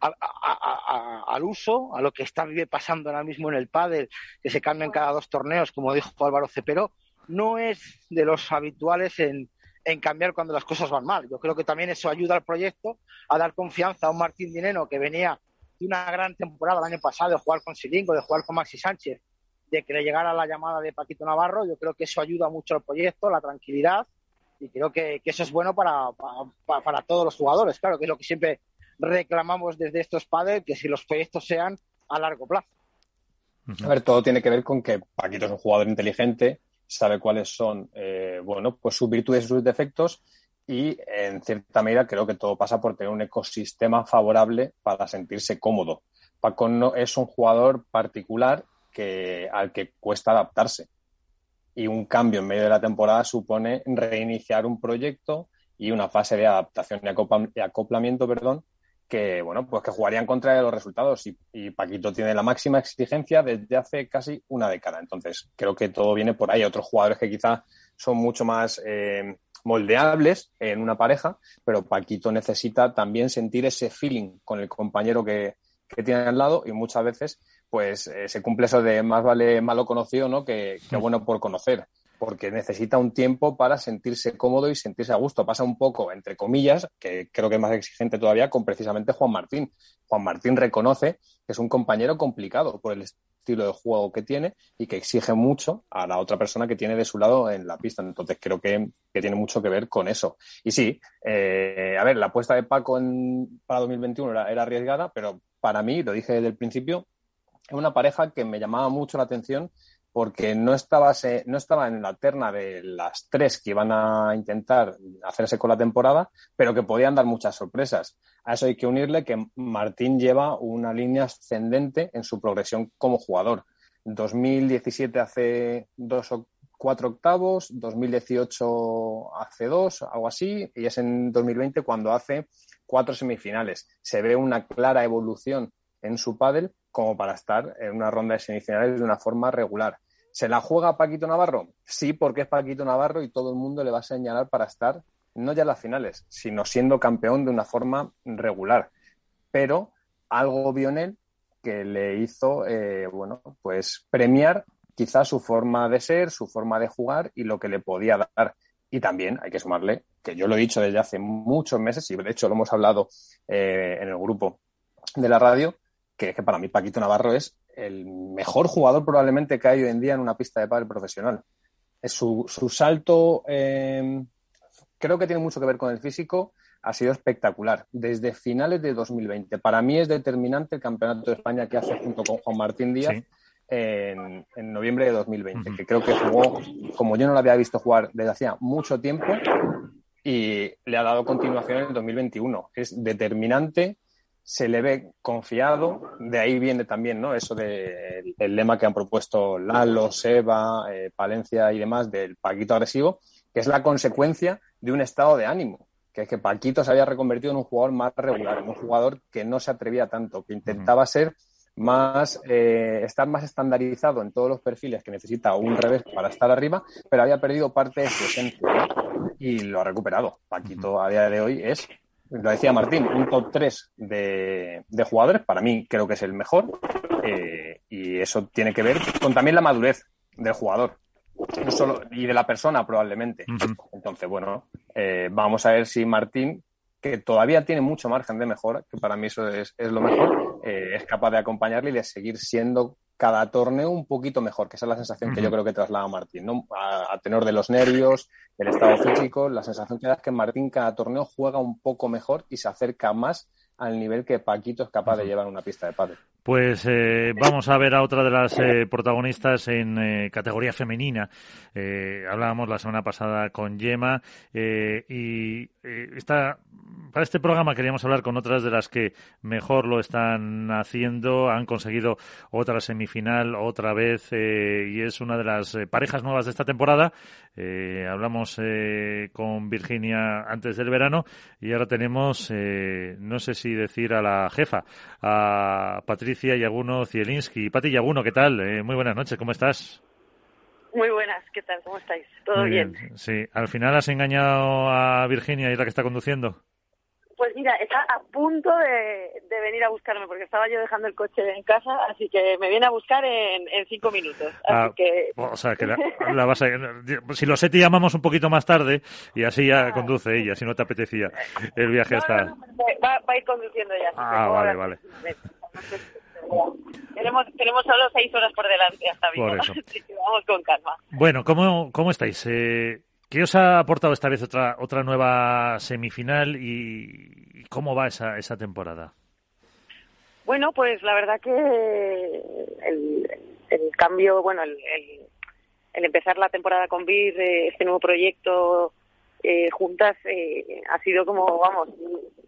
al uso, a lo que está pasando ahora mismo en el pádel, que se cambian cada dos torneos, como dijo Álvaro Cepero, no es de los habituales en, en cambiar cuando las cosas van mal. Yo creo que también eso ayuda al proyecto a dar confianza a un Martín Dineno que venía de una gran temporada el año pasado, de jugar con Silingo, de jugar con Maxi Sánchez, de que le llegara la llamada de Paquito Navarro. Yo creo que eso ayuda mucho al proyecto, la tranquilidad, y creo que, eso es bueno para, para, todos los jugadores. Claro, que es lo que siempre reclamamos desde estos padres, que si los proyectos sean a largo plazo. A ver, todo tiene que ver con que Paquito es un jugador inteligente, sabe cuáles son, eh, bueno, pues sus virtudes y sus defectos y en cierta medida creo que todo pasa por tener un ecosistema favorable para sentirse cómodo. Paco no, es un jugador particular que, al que cuesta adaptarse y un cambio en medio de la temporada supone reiniciar un proyecto y una fase de adaptación y, acoplamiento perdón, que bueno, pues que jugarían contra los resultados y, Paquito tiene la máxima exigencia desde hace casi una década. Entonces, creo que todo viene por ahí. Otros jugadores que quizá son mucho más eh, moldeables en una pareja, pero Paquito necesita también sentir ese feeling con el compañero que, tiene al lado y muchas veces pues eh, se cumple eso de más vale malo conocido ¿no? que, que [LAUGHS] bueno por conocer porque necesita un tiempo para sentirse cómodo y sentirse a gusto. Pasa un poco, entre comillas, que creo que es más exigente todavía, con precisamente Juan Martín. Juan Martín reconoce que es un compañero complicado por el estilo de juego que tiene y que exige mucho a la otra persona que tiene de su lado en la pista. Entonces creo que, tiene mucho que ver con eso. Y sí, eh, a ver, la apuesta de Paco en, para 2021 era, era arriesgada, pero para mí, lo dije desde el principio, es una pareja que me llamaba mucho la atención porque no estaba, no estaba en la terna de las tres que iban a intentar hacerse con la temporada, pero que podían dar muchas sorpresas. A eso hay que unirle que Martín lleva una línea ascendente en su progresión como jugador. 2017 hace dos o cuatro octavos, 2018 hace dos, algo así, y es en 2020 cuando hace cuatro semifinales. Se ve una clara evolución en su pádel como para estar en una ronda de semifinales de una forma regular. ¿Se la juega Paquito Navarro? Sí, porque es Paquito Navarro y todo el mundo le va a señalar para estar no ya en las finales, sino siendo campeón de una forma regular. Pero algo vio en él que le hizo, eh, bueno, pues premiar quizás su forma de ser, su forma de jugar y lo que le podía dar. Y también hay que sumarle, que yo lo he dicho desde hace muchos meses y de hecho lo hemos hablado eh, en el grupo de la radio, que es que para mí Paquito Navarro es el mejor jugador probablemente que hay hoy en día en una pista de pádel profesional. Es su, su salto, em, creo que tiene mucho que ver con el físico, ha sido espectacular. Desde finales de 2020. Para mí es determinante el campeonato de España que hace junto con Juan Martín Díaz en, noviembre de 2020, que creo que jugó como yo no lo había visto jugar desde hacía mucho tiempo y le ha dado continuación en el 2021. Es determinante se le ve confiado, de ahí viene también ¿no? eso del el lema que han propuesto Lalo, Seba, eh, Palencia y demás del Paquito agresivo, que es la consecuencia de un estado de ánimo, que es que Paquito se había reconvertido en un jugador más regular, en un jugador que no se atrevía tanto, que intentaba ser más, eh, estar más estandarizado en todos los perfiles que necesita un revés para estar arriba, pero había perdido parte de su esencia y lo ha recuperado. Paquito a día de hoy es lo decía Martín, un top 3 de, jugadores, para mí creo que es el mejor, eh, y eso tiene que ver con también la madurez del jugador solo, y de la persona probablemente. Entonces, bueno, eh, vamos a ver si Martín, que todavía tiene mucho margen de mejora, que para mí eso es, lo mejor, eh, es capaz de acompañarle y de seguir siendo cada torneo un poquito mejor, que esa es la sensación que yo creo que traslada Martín, ¿no? A, tenor de los nervios, el estado físico, la sensación que da es que Martín cada torneo juega un poco mejor y se acerca más al nivel que Paquito es capaz de llevar una pista de pádel. Pues eh, vamos a ver a otra de las eh, protagonistas en eh, categoría femenina. hablábamos la semana pasada con Yema y esta, para este programa queríamos hablar con otras de las que mejor lo están haciendo. Han conseguido otra semifinal otra vez y es una de las parejas nuevas de esta temporada. hablamos con Virginia antes del verano y ahora tenemos, no sé si decir a la jefa, a Patricia Patricia Yaguno Zielinski. Pati Yaguno, ¿qué tal? Eh, muy buenas noches, ¿cómo estás? Muy buenas, ¿qué tal? ¿Cómo estáis? ¿Todo bien? Sí, al final has engañado a Virginia y es la que está conduciendo. Pues mira, está a punto de, venir a buscarme porque estaba yo dejando el coche en casa, así que me viene a buscar en, cinco minutos. Ah, o sea, que [LAUGHS] la, vas a, si lo sé te llamamos un poquito más tarde y así ya ah. conduce ella, si no te apetecía el viaje hasta... va, a ir conduciendo ya. Ah, vale, vale. Tenemos, tenemos solo seis horas por delante hasta bien. [LAUGHS] vamos con calma. Bueno, ¿cómo, cómo estáis? Eh, ¿Qué os ha aportado esta vez otra, otra nueva semifinal y cómo va esa, esa temporada? Bueno, pues la verdad que el, el cambio, bueno, el, el, empezar la temporada con BIR, eh, este nuevo proyecto eh, juntas eh, ha sido como, vamos,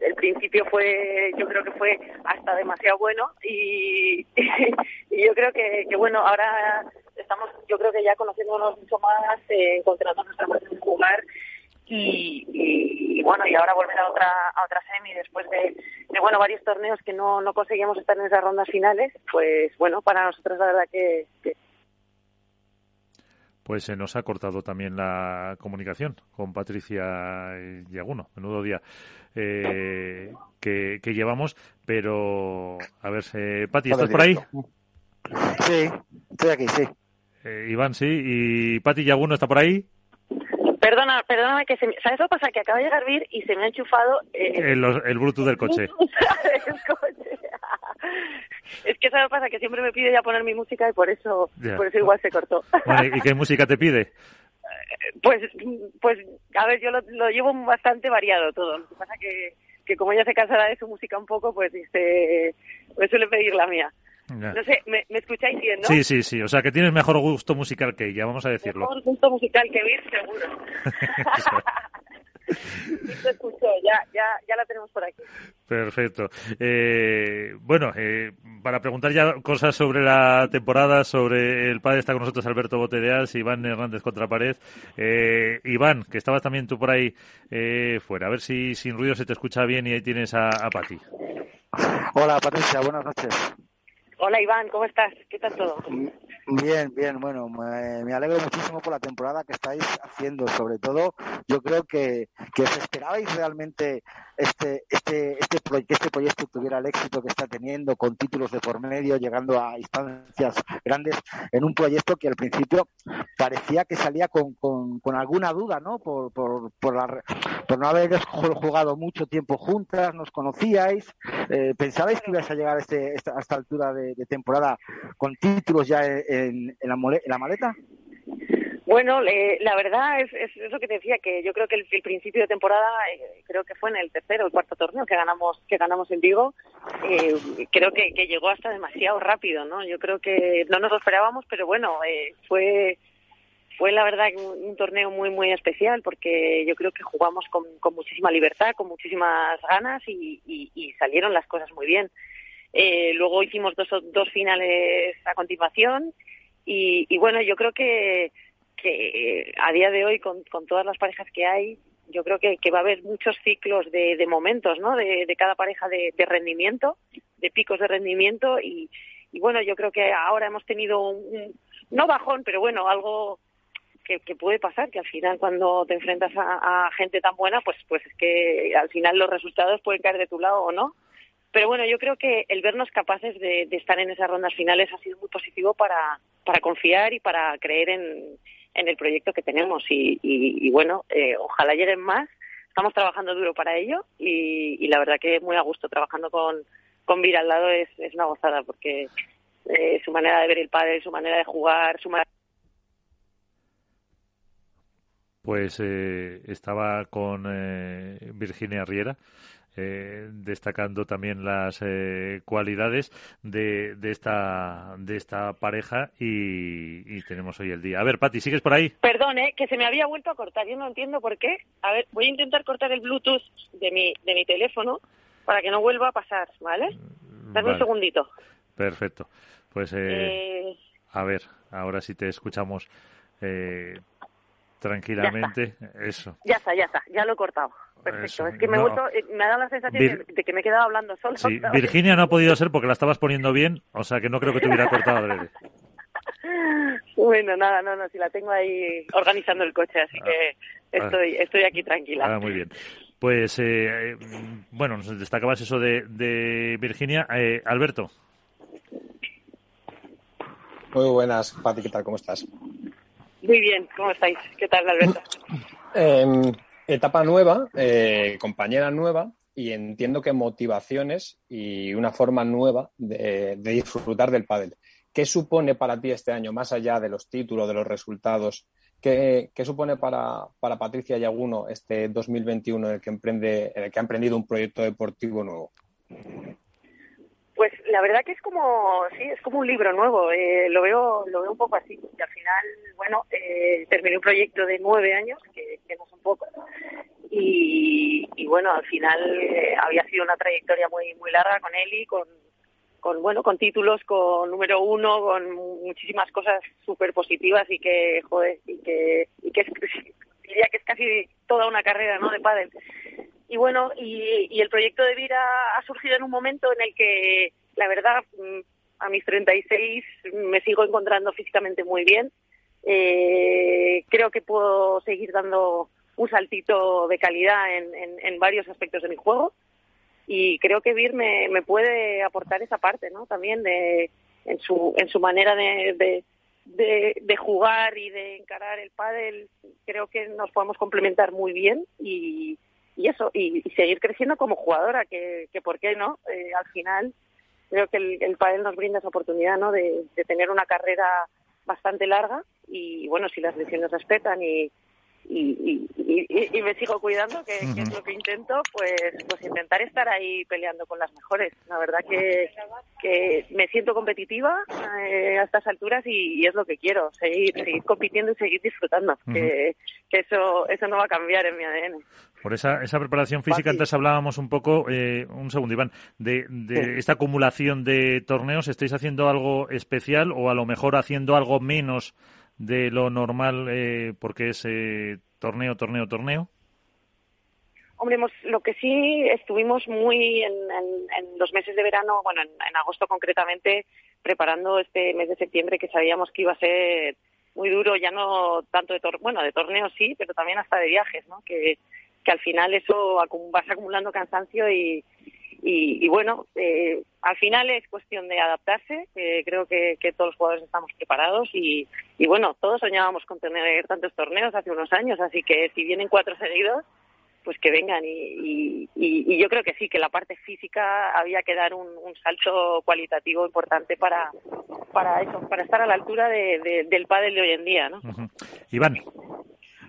el principio fue, yo creo que fue hasta demasiado bueno y, [LAUGHS] y yo creo que, que, bueno, ahora estamos, yo creo que ya conociéndonos mucho más, eh, encontrando nuestra manera de jugar y, y, bueno, y ahora volver a otra, a otra semi después de, bueno, varios torneos que no, no conseguíamos estar en esas rondas finales, pues bueno, para nosotros la verdad que, pues se nos ha cortado también la comunicación con Patricia Yaguno. Menudo día eh, que, llevamos, pero a ver, eh, Pati, ¿estás por ahí? Sí, estoy aquí, sí. Eh, Iván, sí, y Pati Yaguno está por ahí. Perdona, perdóname que se me... ¿Sabes lo que pasa? Que acaba de llegar Vir y se me ha enchufado... Eh, el, Bluetooth del coche. [LAUGHS] [LAUGHS] es que ¿sabes pasa? Que siempre me pide ya poner mi música y por eso, por eso igual se cortó. ¿Y qué música te pide? [LAUGHS] Pues, pues, a ver, yo lo, llevo bastante variado todo. Lo que pasa que, que como ella se cansará de su música un poco, pues dice, me suele pedir la mía. No sé, ¿me, escucháis bien, no? Sí, sí, sí. O sea, que tienes mejor gusto musical que ella, vamos a decirlo. Mejor gusto musical que Vir, seguro. [LAUGHS] [LAUGHS] Te escucho, ya, ya, ya la tenemos por aquí. Perfecto. Eh, bueno, eh, para preguntar ya cosas sobre la temporada, sobre el padre, está con nosotros Alberto Botedeas, Iván Hernández contra pared. Eh, Iván, que estabas también tú por ahí eh, fuera, a ver si sin ruido se te escucha bien y ahí tienes a, a Pati. Hola Patricia, buenas noches. Hola Iván, ¿cómo estás? ¿Qué tal todo? Bien, bien, bueno, me, alegro muchísimo por la temporada que estáis haciendo, sobre todo yo creo que, que os esperabais realmente este, este, este, que este proyecto tuviera el éxito que está teniendo, con títulos de por medio, llegando a instancias grandes, en un proyecto que al principio parecía que salía con, con, alguna duda, ¿no? Por, por, por, la, por no haber jugado mucho tiempo juntas, nos conocíais, eh, ¿pensabais que ibais a llegar a, este, a esta altura de, temporada con títulos ya en, en, la, en la maleta? Bueno, la verdad es, es, eso que te decía, que yo creo que el, principio de temporada, eh, creo que fue en el tercero o el cuarto torneo que ganamos que ganamos en Vigo, eh, creo que, llegó hasta demasiado rápido, ¿no? Yo creo que no nos lo esperábamos, pero bueno, eh, fue fue la verdad un, torneo muy muy especial porque yo creo que jugamos con, con muchísima libertad, con muchísimas ganas y, y, salieron las cosas muy bien. luego hicimos dos, dos finales a continuación y, y bueno, yo creo que que a día de hoy, con, con todas las parejas que hay, yo creo que, que va a haber muchos ciclos de, de momentos, ¿no? De, de cada pareja de, de, rendimiento, de picos de rendimiento y, y, bueno, yo creo que ahora hemos tenido un, no bajón, pero bueno, algo que, que, puede pasar, que al final cuando te enfrentas a, a, gente tan buena, pues, pues es que al final los resultados pueden caer de tu lado o no. Pero bueno, yo creo que el vernos capaces de, de estar en esas rondas finales ha sido muy positivo para, para confiar y para creer en, en el proyecto que tenemos y, bueno, eh, ojalá lleguen más. Estamos trabajando duro para ello y, y, la verdad que muy a gusto trabajando con, con Vir al lado es, es una gozada porque eh, su manera de ver el padre, su manera de jugar, su manera pues eh, estaba con eh, Virginia Riera eh, destacando también las eh, cualidades de, de, esta de esta pareja y, tenemos hoy el día. A ver, Pati, ¿sigues por ahí? Perdón, ¿eh? que se me había vuelto a cortar. Yo no entiendo por qué. A ver, voy a intentar cortar el Bluetooth de mi, de mi teléfono para que no vuelva a pasar, ¿vale? Dame un segundito. Perfecto. Pues, eh, a ver, ahora sí te escuchamos tranquilamente. Eso. Ya está, ya está, ya lo he cortado. Perfecto. Es que me, eh, me ha dado la sensación de que me he quedado hablando solo. Sí, Virginia no ha podido ser porque la estabas poniendo bien, o sea que no creo que te hubiera cortado adrede. [LAUGHS] Bueno, nada, no, no, si la tengo ahí organizando el coche, así que ah. estoy, estoy aquí tranquila. Ah, muy bien. Pues, eh, bueno, nos destacabas eso de, de Virginia. Eh, Alberto. Muy buenas, Pati, ¿qué tal? ¿Cómo estás? Muy bien, ¿cómo estáis? ¿Qué tal, Alberto? eh, [CLEARS THROAT] etapa nueva, eh, compañera nueva y entiendo que motivaciones y una forma nueva de, disfrutar del pádel. ¿Qué supone para ti este año, más allá de los títulos, de los resultados? ¿Qué, supone para, para, Patricia Yaguno este 2021 en el que emprende, en el que ha emprendido un proyecto deportivo nuevo? Pues la verdad que es como, sí, es como un libro nuevo. Eh, lo veo, lo veo un poco así. Y al final, bueno, eh, terminé un proyecto de nueve años, que, que no un poco. Y, y bueno, al final eh, había sido una trayectoria muy, muy larga con Eli, con, con bueno, con títulos, con número uno, con muchísimas cosas súper positivas y que, joder, y que, y que es, [LAUGHS] diría que es casi toda una carrera, ¿no? De pádel y bueno, y, el proyecto de Vira ha surgido en un momento en el que, la verdad, mm, a mis 36 me sigo encontrando físicamente muy bien. Eh, creo que puedo seguir dando un saltito de calidad en, varios aspectos de mi juego y creo que Vir me, puede aportar esa parte, ¿no? También de, en, su, en su manera de, de, de, jugar y de encarar el pádel, creo que nos podemos complementar muy bien y, y eso, y, seguir creciendo como jugadora, que, que por qué no, eh, al final creo que el, el nos brinda esa oportunidad, ¿no? De, de tener una carrera bastante larga y bueno, si las lesiones respetan y, y, y, me sigo cuidando, que, es lo que intento, pues, pues intentar estar ahí peleando con las mejores. La verdad que, que me siento competitiva eh, a estas alturas y, es lo que quiero, seguir, seguir compitiendo y seguir disfrutando, que, que eso, eso no va a cambiar en mi ADN. Por esa, esa preparación física, antes hablábamos un poco, eh, un segundo Iván, de, de esta acumulación de torneos, ¿estáis haciendo algo especial o a lo mejor haciendo algo menos de lo normal eh, porque es eh, torneo, torneo, torneo? Hombre, lo que sí estuvimos muy en, los meses de verano, bueno, en, agosto concretamente, preparando este mes de septiembre que sabíamos que iba a ser muy duro, ya no tanto de bueno, de torneos sí, pero también hasta de viajes, ¿no? Que, que al final eso vas acumulando cansancio y, y, bueno, eh, al final es cuestión de adaptarse. creo que, todos los jugadores estamos preparados y, bueno, todos soñábamos con tener tantos torneos hace unos años, así que si vienen cuatro seguidos, pues que vengan. Y, yo creo que sí, que la parte física había que dar un, salto cualitativo importante para, para eso, para estar a la altura del pádel de hoy en día, ¿no? Iván.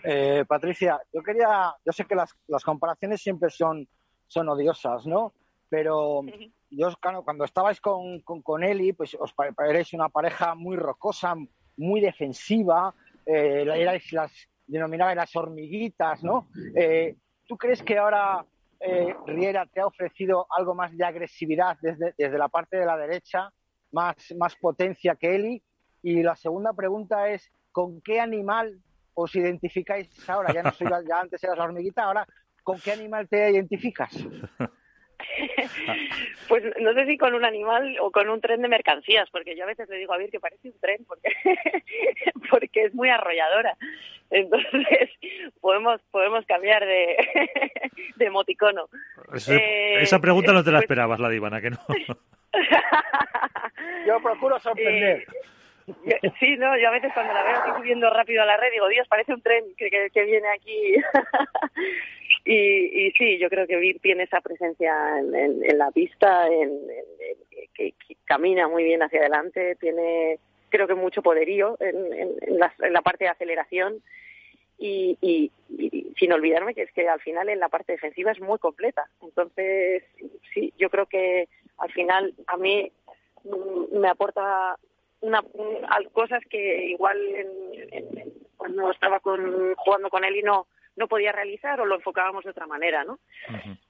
Eh, Patricia, yo quería, yo sé que las, las comparaciones siempre son, son odiosas, ¿no? Pero yo, cuando estabais con, con, Eli, pues os parecéis una pareja muy rocosa, muy defensiva, eh, erais las, denominabais las hormiguitas, ¿no? Eh, ¿Tú crees que ahora eh, Riera te ha ofrecido algo más de agresividad desde, desde la parte de la derecha, más, más potencia que Eli? Y la segunda pregunta es, ¿con qué animal os identificáis ahora? Ya no soy, ya antes eras la hormiguita, ahora ¿con qué animal te identificas? [LAUGHS] [LAUGHS] pues no sé si con un animal o con un tren de mercancías, porque yo a veces le digo a ver que parece un tren, porque, [LAUGHS] porque es muy arrolladora. Entonces, [LAUGHS] podemos podemos cambiar de, de emoticono. Eh, esa pregunta no te la pues esperabas, la divana, que no. yo procuro sorprender. Eh, sí, no, yo a veces cuando la veo así subiendo rápido a la red digo, Dios, parece un tren que, que viene aquí. Y, y sí, yo creo que Vir tiene esa presencia en, la pista, en, que, camina muy bien hacia adelante, tiene creo que mucho poderío en, la, parte de aceleración y, y, sin olvidarme que es que al final en la parte defensiva es muy completa. Entonces, sí, yo creo que al final a mí mm, me aporta una, cosas que igual cuando estaba con, jugando con él y no no podía realizar o lo enfocábamos de otra manera, ¿no?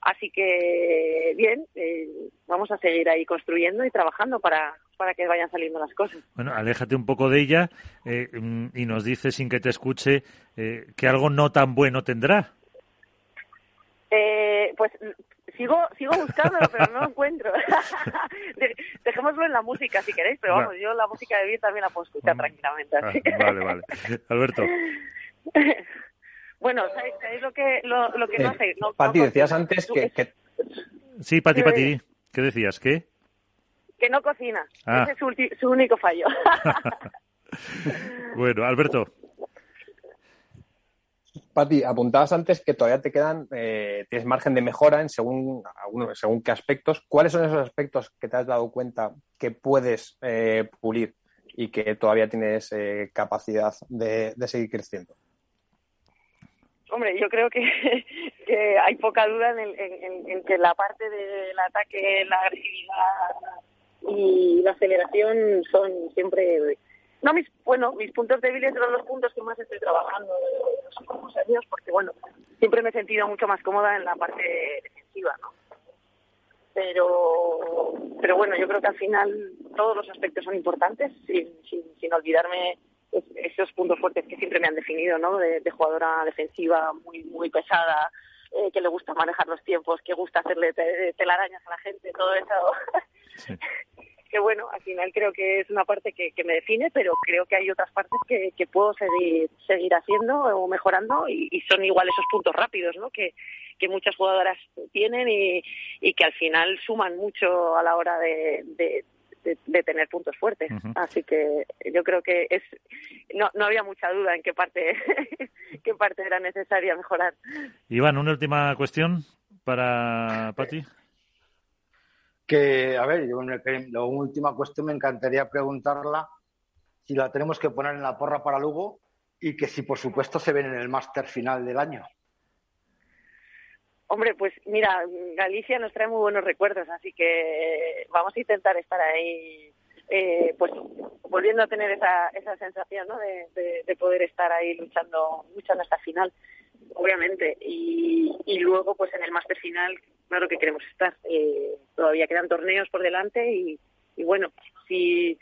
Así que, bien, eh, vamos a seguir ahí construyendo y trabajando para, para que vayan saliendo las cosas. Bueno, aléjate un poco de ella eh, y nos dice, sin que te escuche, eh, que algo no tan bueno tendrá. pues sigo sigo buscándolo, pero no lo encuentro. [LAUGHS] Dejémoslo en la música si queréis, pero vamos, yo la música de vida también la puedo escuchar mm. tranquilamente. Ah, vale, vale. [LAUGHS] Alberto. [LAUGHS] Bueno, ¿sabéis, lo que, lo, lo que no hace? No, Pati, decías antes que, Sí, Pati, Pati, ¿qué decías? ¿Qué? Que no cocina. Ah. Ese es su, único fallo. [LAUGHS] [LAUGHS] bueno, Alberto. Pati, apuntabas antes que todavía te quedan, eh, tienes margen de mejora en según, según qué aspectos. ¿Cuáles son esos aspectos que te has dado cuenta que puedes eh, pulir y que todavía tienes eh, capacidad de seguir creciendo? Hombre, yo creo que, [LAUGHS] hay poca duda en, en, que la parte del ataque, la agresividad y la aceleración son siempre no mis bueno mis puntos débiles son los puntos que más estoy trabajando en los últimos años porque bueno siempre me he sentido mucho más cómoda en la parte defensiva no pero pero bueno yo creo que al final todos los aspectos son importantes sin, sin, sin olvidarme esos puntos fuertes que siempre me han definido, ¿no? De, jugadora defensiva muy muy pesada, eh, que le gusta manejar los tiempos, que gusta hacerle telarañas a la gente, todo eso. [LAUGHS] que bueno, al final creo que es una parte que, me define, pero creo que hay otras partes que, puedo seguir, seguir haciendo o mejorando y, son igual esos puntos rápidos, ¿no? Que, que muchas jugadoras tienen y, y que al final suman mucho a la hora de, de, tener puntos fuertes. Así que yo creo que es no, no había mucha duda en qué parte [LAUGHS] qué parte era necesaria mejorar. Iván, una última cuestión para Pati. Que, a ver, yo la última cuestión me encantaría preguntarla si la tenemos que poner en la porra para Lugo y que si, por supuesto, se ven en el máster final del año. Hombre, pues mira, Galicia nos trae muy buenos recuerdos, así que vamos a intentar estar ahí, eh, pues volviendo a tener esa, esa sensación, ¿no? De, poder estar ahí luchando, luchando hasta final, obviamente. Y, y luego, pues en el máster final, claro que queremos estar. Eh, todavía quedan torneos por delante y, bueno, si,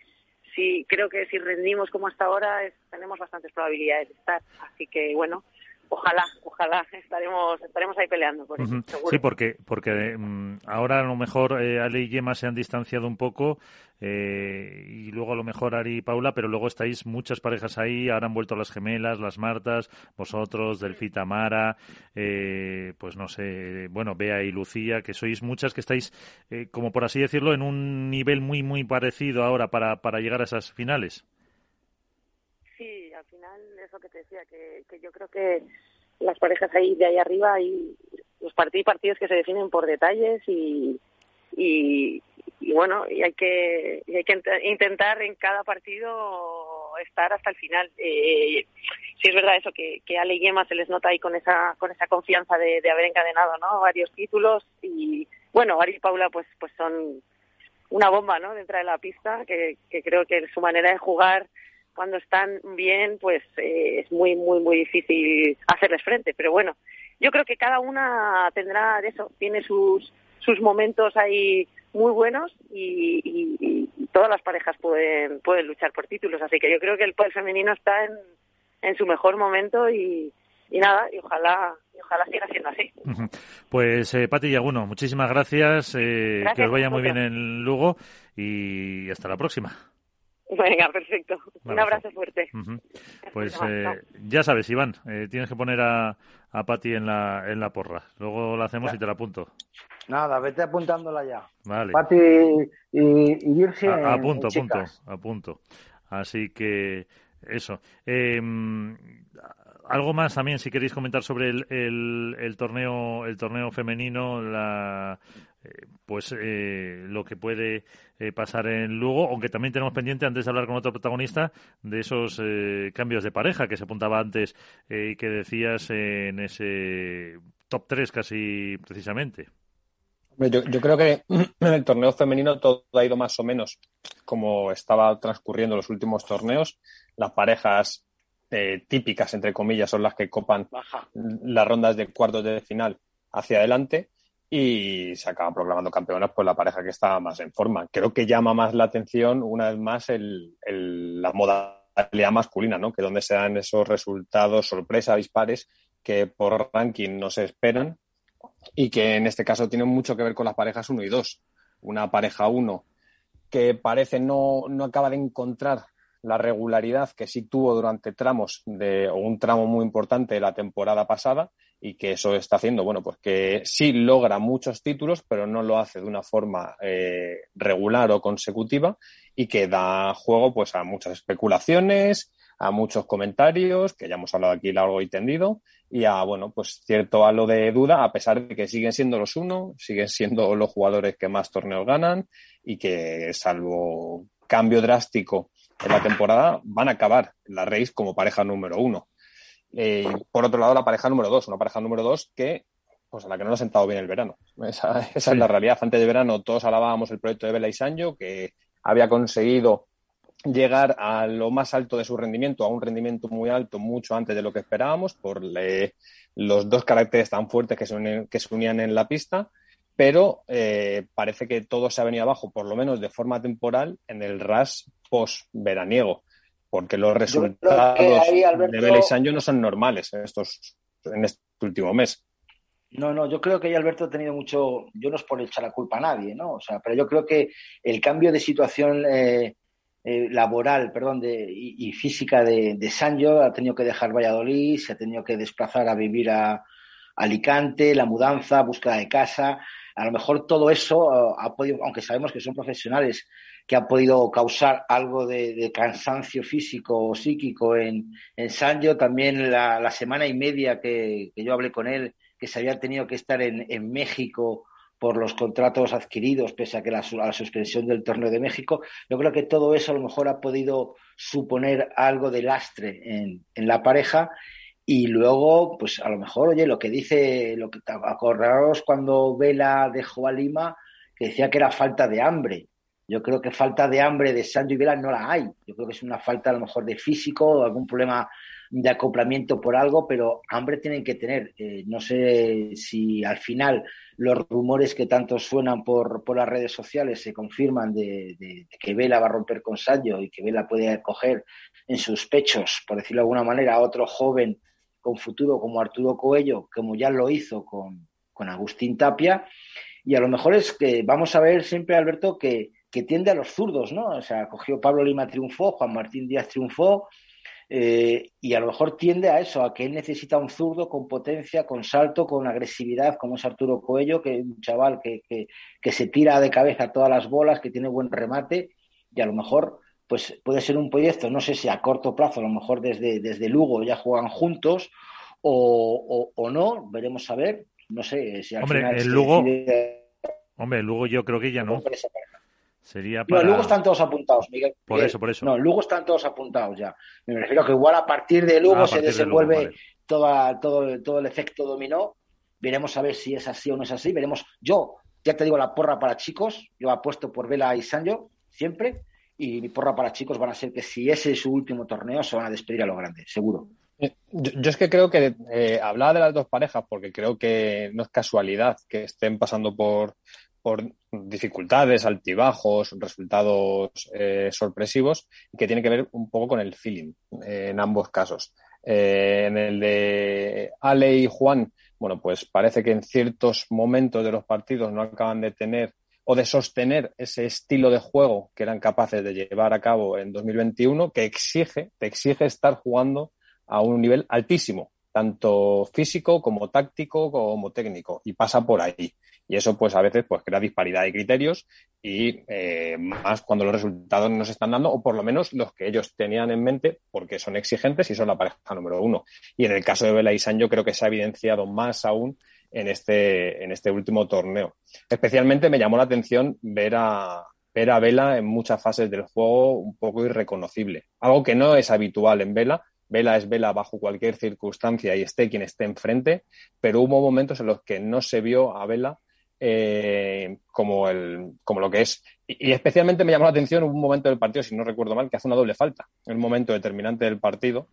creo que si rendimos como hasta ahora, tenemos bastantes probabilidades de estar. Así que bueno, ojalá, ojalá. Estaremos estaremos ahí peleando por eso. Sí, porque porque mm, ahora a lo mejor eh, Ale y Gemma se han distanciado un poco eh, y luego a lo mejor Ari y Paula, pero luego estáis muchas parejas ahí, ahora han vuelto las gemelas, las Martas, vosotros, Delfita Mara, eh, pues no sé, bueno, Bea y Lucía, que sois muchas que estáis, eh, como por así decirlo, en un nivel muy, muy parecido ahora para, para llegar a esas finales al final eso que te decía, que, yo creo que las parejas ahí de ahí arriba hay los partidos partidos que se definen por detalles y, y, bueno, y hay que hay que intentar en cada partido estar hasta el final. Eh, sí es verdad eso que, que Ale y Gemma se les nota ahí con esa con esa confianza de, haber encadenado no varios títulos y bueno Ari y Paula pues pues son una bomba no dentro de la pista que, que creo que su manera de jugar cuando están bien, pues eh, es muy, muy, muy difícil hacerles frente. Pero bueno, yo creo que cada una tendrá eso, tiene sus, sus momentos ahí muy buenos y, todas las parejas pueden, pueden luchar por títulos. Así que yo creo que el poder femenino está en, en su mejor momento y, y nada, y ojalá, y ojalá siga siendo así. Pues eh, Pati Yaguno, muchísimas gracias, eh, que os vaya muy bien en Lugo y hasta la próxima. [LAUGHS] Venga, perfecto. Un abrazo fuerte. Pues eh, ya sabes, Iván, eh, tienes que poner a, a Pati en la, en la porra. Luego la hacemos y te la apunto. Nada, vete apuntándola ya. Vale. Pati y, y Virgen. A, apunto, apunto, apunto. Así que eso. Em, algo más también, si queréis comentar sobre el, el, el torneo, el torneo femenino, la, pues eh, lo que puede eh, pasar en Lugo, aunque también tenemos pendiente, antes de hablar con otro protagonista, de esos cambios de pareja que se apuntaba antes y que decías en ese top 3 casi precisamente. Yo, yo, creo que en el torneo femenino todo ha ido más o menos como estaba transcurriendo los últimos torneos. Las parejas típicas, entre comillas, son las que copan las rondas de cuartos de final hacia adelante y se acaba proclamando campeonas pues la pareja que está más en forma. Creo que llama más la atención una vez más el, la modalidad masculina, ¿no? Que donde se dan esos resultados sorpresa, dispares que por ranking no se esperan y que en este caso tienen mucho que ver con las parejas 1 y 2. Una pareja 1 que parece no, no acaba de encontrar la regularidad que sí tuvo durante tramos de, o un tramo muy importante de la temporada pasada y que eso está haciendo, bueno, pues que sí logra muchos títulos, pero no lo hace de una forma eh, regular o consecutiva y que da juego pues a muchas especulaciones, a muchos comentarios, que ya hemos hablado aquí largo y tendido, y a, bueno, pues cierto halo de duda, a pesar de que siguen siendo los uno, siguen siendo [LAUGHS] los jugadores que más torneos ganan y que, salvo cambio drástico en la temporada, van a acabar la race como pareja número uno. Eh, por otro lado, la pareja número dos, una pareja número dos que, pues a la que no nos ha sentado bien el verano. Esa, [LAUGHS] es la realidad. Antes de verano todos alabábamos el proyecto de Bela y Sancho, que había conseguido llegar a lo más alto de su rendimiento, a un rendimiento muy alto, mucho antes de lo que esperábamos, por los dos caracteres tan fuertes que se, unían, que se unían en la pista, pero eh, parece que todo se ha venido abajo, por lo menos de forma temporal, en el RAS post-veraniego porque los resultados de Vela y Sancho no son normales en, estos, en este último mes. No, no, yo creo que ahí Alberto ha tenido mucho, yo no es por echar la culpa a nadie, ¿no? O sea, pero yo creo que el cambio de situación eh, eh, laboral, perdón, de, y, física de, de, Sancho ha tenido que dejar Valladolid, se ha tenido que desplazar a vivir a, Alicante, la mudanza, búsqueda de casa. A lo mejor todo eso uh, ha podido, aunque sabemos que son profesionales, que ha podido causar algo de, cansancio físico o psíquico en, en Sancho. También la, semana y media que, yo hablé con él, que se había tenido que estar en, México por los contratos adquiridos, pese a que la, la suspensión del torneo de México. Yo creo que todo eso a lo mejor ha podido suponer algo de lastre en la pareja y luego, pues a lo mejor, oye, lo que dice, lo que acordaros cuando Vela dejó a Lima, que decía que era falta de hambre. Yo creo que falta de hambre de Sancho y Vela no la hay. Yo creo que es una falta a lo mejor de físico, algún problema de acoplamiento por algo, pero hambre tienen que tener. Eh, no sé si al final los rumores que tanto suenan por, por las redes sociales se confirman de, que Vela va a romper con Sancho y que Vela puede acoger en sus pechos, por decirlo de alguna manera, a otro joven con futuro como Arturo Coello, como ya lo hizo con, Agustín Tapia. Y a lo mejor es que vamos a ver siempre, Alberto, que, tiende a los zurdos, ¿no? O sea, cogió Pablo Lima triunfó, Juan Martín Díaz triunfó, eh, y a lo mejor tiende a eso, a que él necesita un zurdo con potencia, con salto, con agresividad, como es Arturo Coello, que es un chaval que, que, se tira de cabeza todas las bolas, que tiene buen remate, y a lo mejor pues puede ser un proyecto, no sé si a corto plazo, a lo mejor desde, desde Lugo ya juegan juntos o, o, no, veremos a ver. No sé si al hombre, final el Lugo, Hombre, el Lugo yo creo que ya no. Sería para... No, Lugo están todos apuntados, Miguel. Por eso, por eso. No, Lugo están todos apuntados ya. Me refiero a que igual a partir de Lugo ah, se desenvuelve toda, todo, todo el efecto dominó. Veremos a ver si es así o no es así. Veremos. Yo, ya te digo, la porra para chicos. Yo apuesto por Vela y Sancho, siempre y porra para chicos van a ser que si ese es su último torneo se van a despedir a lo grande, seguro. Eh, yo, es que creo que eh, hablaba de las dos parejas porque creo que no es casualidad que estén pasando por, por dificultades, altibajos, resultados eh, sorpresivos y que tiene que ver un poco con el feeling en ambos casos. en el de Ale y Juan, bueno, pues parece que en ciertos momentos de los partidos no acaban de tener o de sostener ese estilo de juego que eran capaces de llevar a cabo en 2021, que exige, te exige estar jugando a un nivel altísimo, tanto físico como táctico como técnico, y pasa por ahí. Y eso, pues, a veces, pues, crea disparidad de criterios y eh, más cuando los resultados no se están dando, o por lo menos los que ellos tenían en mente, porque son exigentes y son la pareja número uno. Y en el caso de Vela y yo creo que se ha evidenciado más aún en este, en este último torneo. Especialmente me llamó la atención ver a, ver a Vela en muchas fases del juego un poco irreconocible, algo que no es habitual en Vela. Vela es Vela bajo cualquier circunstancia y esté quien esté enfrente, pero hubo momentos en los que no se vio a Vela eh, como, el, como lo que es. Y, especialmente me llamó la atención un momento del partido, si no recuerdo mal, que hace una doble falta, un momento determinante del partido,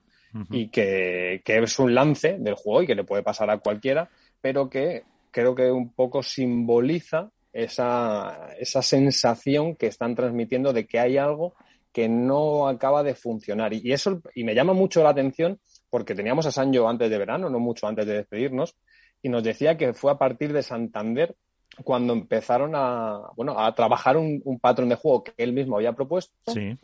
y que, que, es un lance del juego y que le puede pasar a cualquiera, pero que creo que un poco simboliza esa, esa sensación que están transmitiendo de que hay algo que no acaba de funcionar. Y, eso, y me llama mucho la atención porque teníamos a Sancho antes de verano, no mucho antes de despedirnos, y nos decía que fue a partir de Santander cuando empezaron a, bueno, a trabajar un, patrón de juego que él mismo había propuesto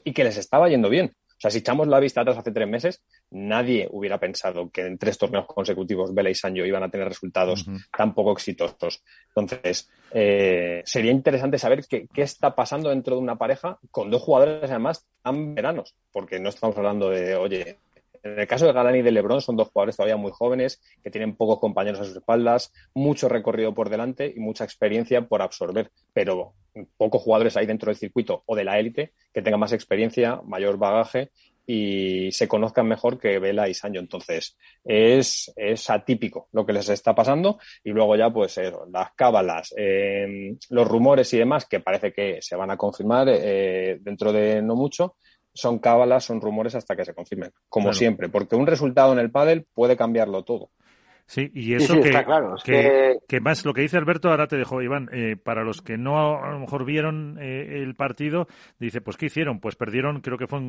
y que les estaba yendo bien. O sea, si echamos la vista atrás hace tres meses, nadie hubiera pensado que en tres torneos consecutivos Vela y Sancho iban a tener resultados tan poco exitosos. Entonces, eh, sería interesante saber qué, qué, está pasando dentro de una pareja con dos jugadores además tan veranos, porque no estamos hablando de, oye, en el caso de Galán y de Lebron son dos jugadores todavía muy jóvenes que tienen pocos compañeros a sus espaldas, mucho recorrido por delante y mucha experiencia por absorber, pero pocos jugadores hay dentro del circuito o de la élite que tengan más experiencia, mayor bagaje y se conozcan mejor que Vela y Sancho. Entonces, es, es atípico lo que les está pasando. Y luego ya, pues, las cábalas, em, los rumores y demás, que parece que se van a confirmar eh, dentro de no mucho, son cábalas, son rumores hasta que se confirmen, como siempre, porque un resultado en el pádel puede cambiarlo todo. Sí, y eso que, que, más lo que dice Alberto, ahora te dejo, Iván, eh, para los que no a lo mejor vieron eh, el partido, dice, pues ¿qué hicieron? Pues perdieron, creo que fue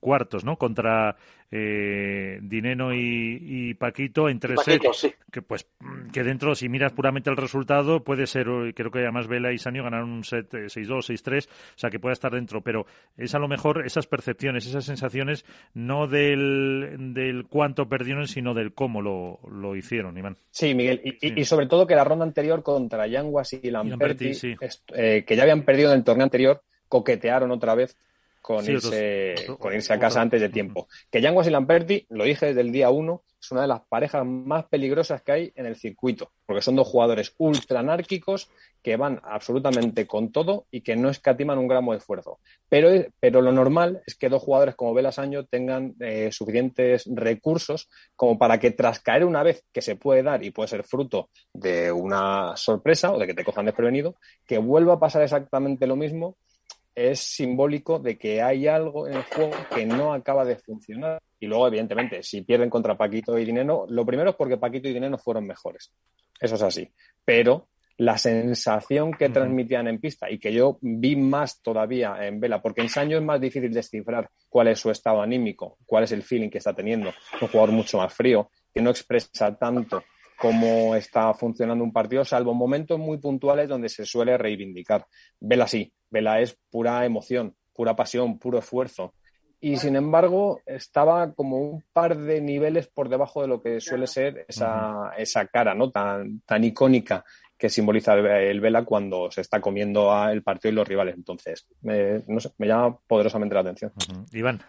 cuartos, ¿no? Contra eh, Dineno y, Paquito en tres sets. Que pues que dentro, si miras puramente el resultado, puede ser, creo que además Vela y Sanio ganaron un set 6-2, eh, 6-3, o sea que puede estar dentro, pero es a lo mejor esas percepciones, esas sensaciones, no del, del cuánto perdieron, sino del cómo lo, lo hicieron, Iván. Sí, Miguel, y, sobre todo que la ronda anterior contra Yanguas y Lamperti, eh, que ya habían perdido en el torneo anterior, coquetearon otra vez con, irse, con irse a casa antes de tiempo. Que Yanguas y Lamperti, lo dije desde el día uno, es una de las parejas más peligrosas que hay en el circuito, porque son dos jugadores ultra anárquicos que van absolutamente con todo y que no escatiman un gramo de esfuerzo. Pero, pero lo normal es que dos jugadores como Velasaño tengan eh, suficientes recursos como para que tras caer una vez que se puede dar y puede ser fruto de una sorpresa o de que te cojan desprevenido, que vuelva a pasar exactamente lo mismo es simbólico de que hay algo en el juego que no acaba de funcionar. Y luego, evidentemente, si pierden contra Paquito y Dineno, lo primero es porque Paquito y Dineno fueron mejores. Eso es así. Pero la sensación que transmitían en pista y que yo vi más todavía en Vela, porque en Sancho es más difícil descifrar cuál es su estado anímico, cuál es el feeling que está teniendo. un jugador mucho más frío, que no expresa tanto cómo está funcionando un partido, salvo momentos muy puntuales donde se suele reivindicar. Vela sí, Vela es pura emoción, pura pasión, puro esfuerzo. Y sin embargo, estaba como un par de niveles por debajo de lo que suele ser esa, esa cara ¿no? tan, tan icónica que simboliza el Vela cuando se está comiendo el partido y los rivales. Entonces, me, me llama poderosamente la atención. Iván.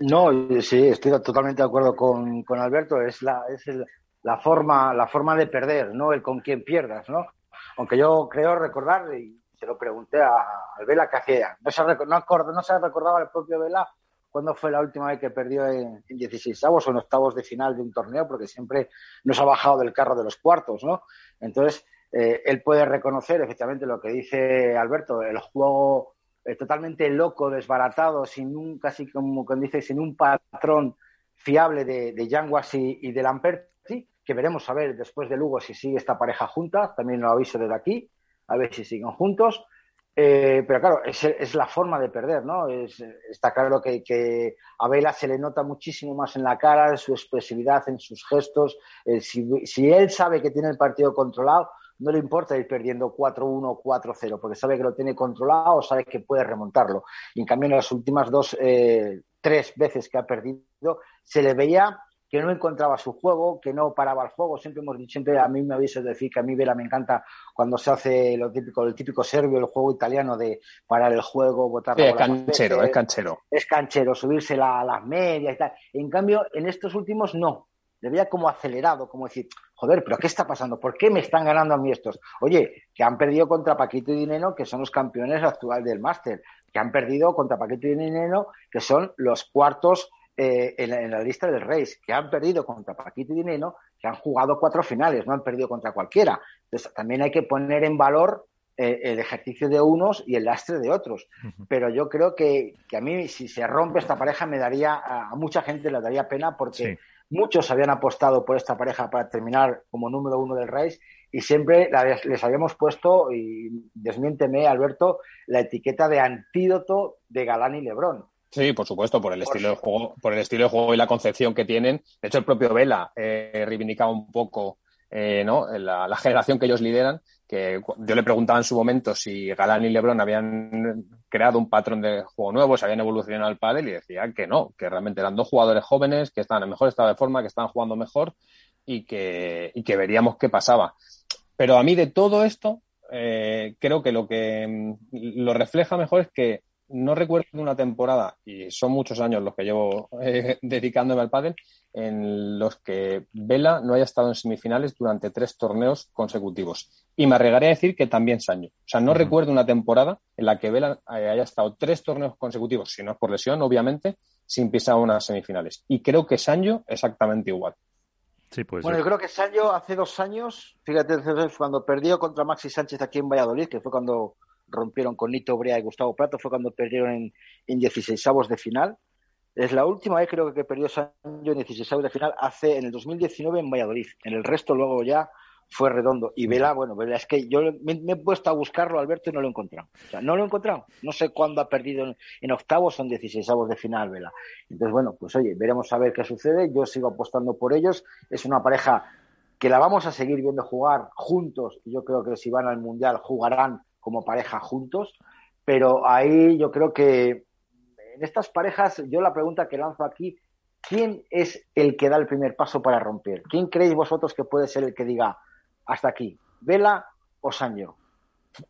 No, sí, estoy totalmente de acuerdo con, con Alberto. Es la, es el, la forma, la forma de perder, no el con quién pierdas, ¿no? Aunque yo creo recordar, y se lo pregunté al Vela que hacía, no se, no, no se recordaba el propio Vela cuándo fue la última vez que perdió en, 16 avos o en octavos de final de un torneo, porque siempre nos ha bajado del carro de los cuartos, ¿no? Entonces, eh, él puede reconocer efectivamente lo que dice Alberto, el juego eh, totalmente loco, desbaratado, sin un, casi como dice, sin un patrón fiable de, de Yanguas y, y de Lamperti, que veremos a ver después de Lugo si sigue esta pareja junta, también lo aviso desde aquí, a ver si siguen juntos. Eh, pero claro, es, la forma de perder, ¿no? Es, está claro que, a Vela se le nota muchísimo más en la cara, en su expresividad, en sus gestos. Eh, si, él sabe que tiene el partido controlado, no le importa ir perdiendo 4-1 4-0, porque sabe que lo tiene controlado, sabe que puede remontarlo. Y en cambio, en las últimas dos, eh, tres veces que ha perdido, se le veía que no encontraba su juego, que no paraba el juego. Siempre hemos dicho, siempre a mí me habéis decir que a mí Vela me encanta cuando se hace lo típico, el típico serbio, el juego italiano de parar el juego, botar Es canchero, es canchero. Es canchero, subirse a las medias y tal. En cambio, en estos últimos no. Le veía como acelerado, como decir, joder, pero ¿qué está pasando? ¿Por qué me están ganando a mí estos? Oye, que han perdido contra Paquito y Dineno, que son los campeones actuales del máster, que han perdido contra Paquito y Dineno, que son los cuartos eh, en, la, lista del Reis, que han perdido contra Paquito y Dineno, que han jugado cuatro finales, no han perdido contra cualquiera. Entonces, también hay que poner en valor eh, el ejercicio de unos y el lastre de otros. Pero yo creo que, a mí, si se rompe esta pareja, me daría, a, mucha gente le daría pena porque muchos habían apostado por esta pareja para terminar como número uno del Reis y siempre les habíamos puesto, y desmiénteme, Alberto, la etiqueta de antídoto de Galán y Lebrón Sí, por supuesto, por el estilo de juego, por el estilo de juego y la concepción que tienen. De hecho, el propio Vela eh, reivindicaba un poco eh, ¿no? La, generación que ellos lideran, que yo le preguntaba en su momento si Galán y Lebron habían creado un patrón de juego nuevo, si habían evolucionado al pádel y decía que no, que realmente eran dos jugadores jóvenes que estaban en mejor estado de forma, que estaban jugando mejor y que, y que veríamos qué pasaba. Pero a mí de todo esto, eh, creo que lo que mm, lo refleja mejor es que no recuerdo una temporada, y son muchos años los que llevo eh, [LAUGHS] dedicándome al pádel, en los que Vela no haya estado en semifinales durante tres torneos consecutivos. Y me arriesgaré a decir que también Sancho. O sea, no recuerdo una temporada en la que Vela eh, haya estado tres torneos consecutivos, si no es por lesión, obviamente, sin pisar unas semifinales. Y creo que Sancho exactamente igual. Sí, pues bueno, yo creo que Sancho hace dos años, fíjate, cuando perdió contra Maxi Sánchez aquí en Valladolid, que fue cuando rompieron con Nito Brea y Gustavo Prato, fue cuando perdieron en, en 16 de final. Es la última vez creo que perdió Sancho en 16 de final hace en el 2019 en Valladolid. En el resto luego ya fue redondo. Y Vela, bueno, Vela, es que yo me, he puesto a buscarlo, Alberto, y no lo he. O sea, no lo he. No sé cuándo ha perdido en, octavos, son 16 avos de final, Vela. Entonces, bueno, pues oye, veremos a ver qué sucede. Yo sigo apostando por ellos. Es una pareja que la vamos a seguir viendo jugar juntos. Yo creo que si van al Mundial jugarán como pareja juntos. Pero ahí yo creo que en estas parejas, yo la pregunta que lanzo aquí, ¿quién es el que da el primer paso para romper? ¿Quién creéis vosotros que puede ser el que diga hasta aquí, Vela o Sancho?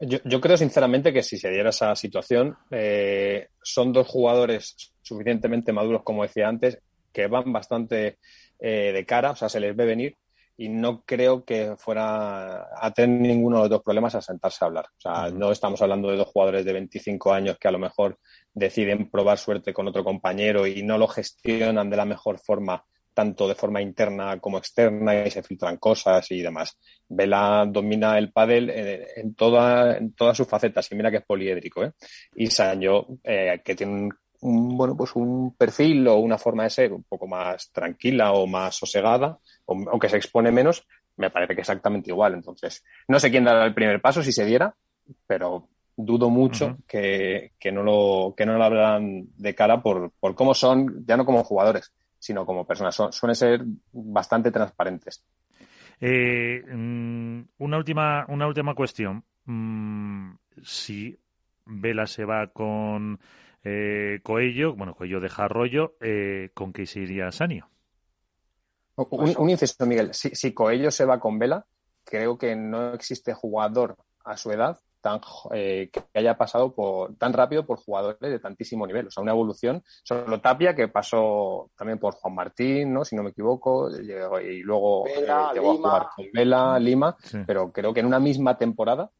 Yo, creo sinceramente que si se diera esa situación, eh, son dos jugadores suficientemente maduros, como decía antes, que van bastante eh, de cara, o sea, se les ve venir y no creo que fuera a tener ninguno de los dos problemas a sentarse a hablar. O sea, no estamos hablando de dos jugadores de 25 años que a lo mejor deciden probar suerte con otro compañero y no lo gestionan de la mejor forma, tanto de forma interna como externa, y se filtran cosas y demás. Vela domina el pádel en, toda, en todas sus facetas, y mira que es poliédrico, ¿eh? Y Sancho, eh, que tiene un, bueno, pues un perfil o una forma de ser un poco más tranquila o más sosegada, aunque se expone menos, me parece que exactamente igual. Entonces, no sé quién dará el primer paso si se diera, pero dudo mucho que, no lo, que no lo hablan de cara por, por cómo son, ya no como jugadores, sino como personas. Son, suelen ser bastante transparentes. Eh, mm, una última, una última cuestión. Mm, si Vela se va con eh, Coello, bueno, Coello deja Arroyo, eh, ¿con qué se iría Sanio? Un, un inciso, Miguel. Si, si, Coello se va con Vela, creo que no existe jugador a su edad tan eh, que haya pasado por, tan rápido por jugadores de tantísimo nivel. O sea, una evolución. Solo Tapia, que pasó también por Juan Martín, ¿no? si no me equivoco, y luego eh, llegó a jugar con Vela, Lima, pero creo que en una misma temporada,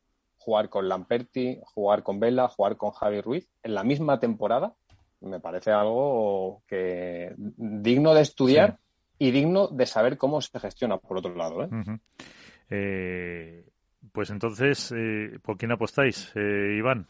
jugar con Lamperti, jugar con Vela, jugar con Javi Ruiz, en la misma temporada, me parece algo que digno de estudiar y digno de saber cómo se gestiona por otro lado. ¿eh? eh pues entonces, eh, ¿por quién apostáis, eh, Iván?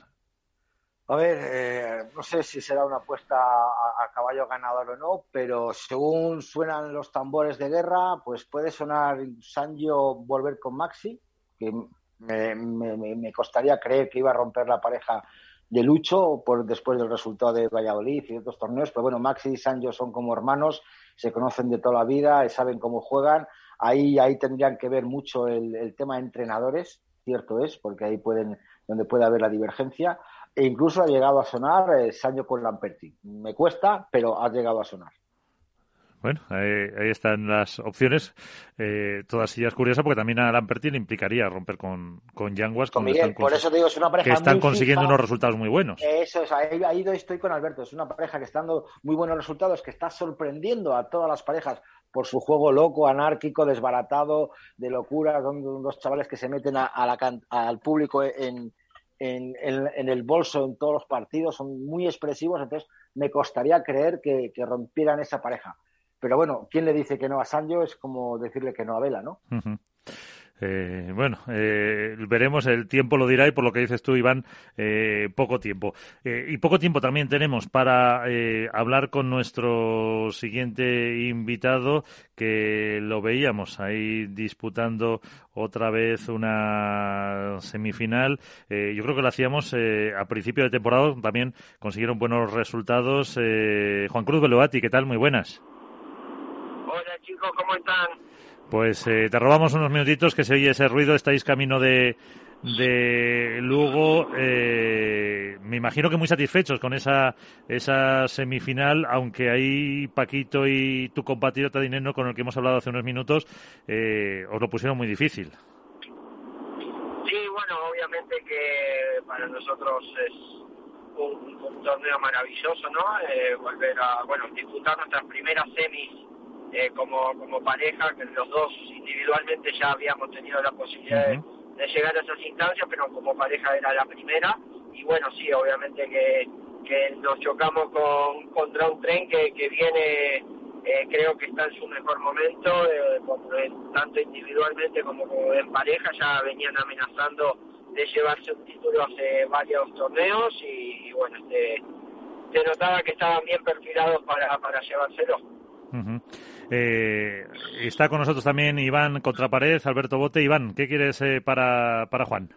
A ver, no sé si será una apuesta a, caballo ganador o no, pero según suenan los tambores de guerra, pues puede sonar Sanjo volver con Maxi, que me, me, costaría creer que iba a romper la pareja de Lucho por después del resultado de Valladolid y otros torneos, pero bueno, Maxi y Sancho son como hermanos, se conocen de toda la vida, saben cómo juegan. Ahí, ahí tendrían que ver mucho el, tema de entrenadores, cierto es, porque ahí pueden, donde puede haber la divergencia. E incluso ha llegado a sonar eh, Sancho con Lamperti. Me cuesta, pero ha llegado a sonar. Bueno, ahí, están las opciones, eh, todas ellas curiosas, porque también a Lamperti le implicaría romper con, con Yanguas. Con Miguel, por eso te digo, es una pareja que están consiguiendo unos resultados muy buenos. Eso es, ahí, ahí, estoy con Alberto, es una pareja que está dando muy buenos resultados, que está sorprendiendo a todas las parejas por su juego loco, anárquico, desbaratado, de locura, son unos chavales que se meten a, la, al público en, en, en, el bolso en todos los partidos, son muy expresivos, entonces me costaría creer que rompieran esa pareja pero bueno, ¿quién le dice que no a Sancho? Es como decirle que no a Vela, ¿no? Eh, bueno, eh, veremos, el tiempo lo dirá y por lo que dices tú, Iván, eh, poco tiempo. y poco tiempo también tenemos para hablar con nuestro siguiente invitado, que lo veíamos ahí disputando otra vez una semifinal. yo creo que lo hacíamos a principio de temporada, también consiguieron buenos resultados. Juan Cruz Beloati, ¿qué tal? Muy buenas. Chicos, ¿cómo están? Pues eh, te robamos unos minutitos que se oye ese ruido. Estáis camino de, de Lugo. Eh, me imagino que muy satisfechos con esa, esa semifinal, aunque ahí Paquito y tu compatriota Dinero, con el que hemos hablado hace unos minutos, eh, os lo pusieron muy difícil. Sí, bueno, obviamente que para nosotros es un, torneo maravilloso, ¿no? volver a, bueno, disputar nuestras primeras semis eh, como, como pareja, que los dos individualmente ya habíamos tenido la posibilidad de, llegar a esas instancias, pero como pareja era la primera. Y bueno, sí, obviamente que, que nos chocamos con, contra un tren que, que viene, eh, creo que está en su mejor momento, eh, tanto individualmente como, en pareja, ya venían amenazando de llevarse un título hace varios torneos y, bueno, este, se notaba que estaban bien perfilados para, para llevárselo. Eh, está con nosotros también Iván Contrapared, Alberto Bote. Iván, ¿qué quieres eh, para, para Juan?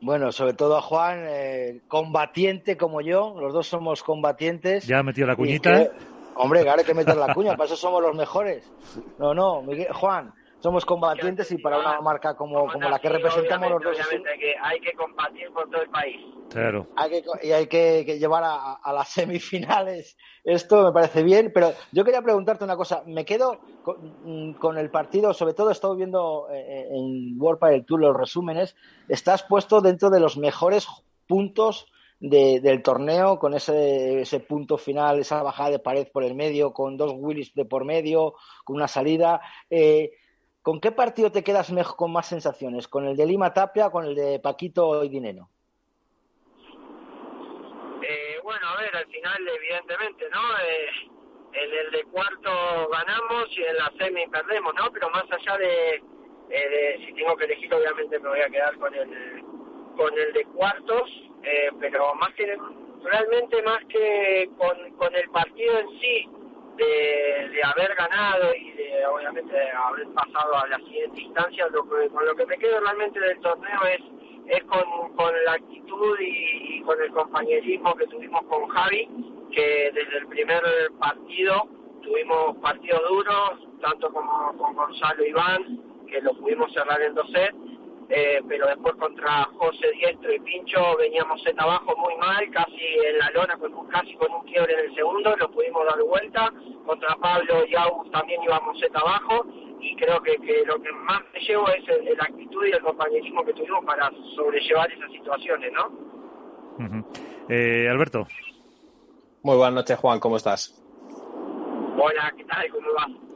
Bueno, sobre todo a Juan, eh, combatiente como yo, los dos somos combatientes. Ya ha metido la cuñita. hombre, claro, hay que meter la cuña, [LAUGHS] para eso somos los mejores. No, no, Juan, somos combatientes y para una marca como, como la que representamos los dos. Obviamente que hay que combatir por todo el país. Claro. y hay que, llevar a, las [LAUGHS] semifinales. Esto me parece bien, pero yo quería preguntarte una cosa. Me quedo con, mm, el partido, sobre todo he estado viendo eh, eh, en World Padel Tour los resúmenes. Estás puesto dentro de los mejores puntos del torneo, con ese, ese punto final, esa bajada de pared por el medio, con dos Willis de por medio, con una salida. Eh, ¿Con qué partido te quedas mejor, con más sensaciones? ¿Con el de Lima Tapia o con el de Paquito y Dineno? Eh, bueno, a ver, al final, evidentemente, ¿no? Eh, en el de cuarto ganamos y en la semi perdemos, ¿no? Pero más allá de, eh, de si tengo que elegir, obviamente me voy a quedar con el, con el de cuartos, eh, pero más que, realmente más que con, con el partido en sí, de, haber ganado y de obviamente haber pasado a la siguiente instancia, lo con lo que me quedo realmente del torneo es, es con, con la actitud y, con el compañerismo que tuvimos con Javi, que desde el primer partido tuvimos partidos duros, tanto como con Gonzalo Iván, que lo pudimos cerrar en dos sets, eh, pero después contra José Diestro y Pincho veníamos set abajo muy mal, casi en la lona, con casi con un quiebre en el segundo, lo pudimos dar vuelta, contra Pablo y August también íbamos set abajo, y creo que, que lo que más me llevo es la actitud y el compañerismo que tuvimos para sobrellevar esas situaciones, ¿no? eh, Alberto. Muy buenas noches, Juan, ¿cómo estás? Hola, ¿qué tal? ¿Cómo vas?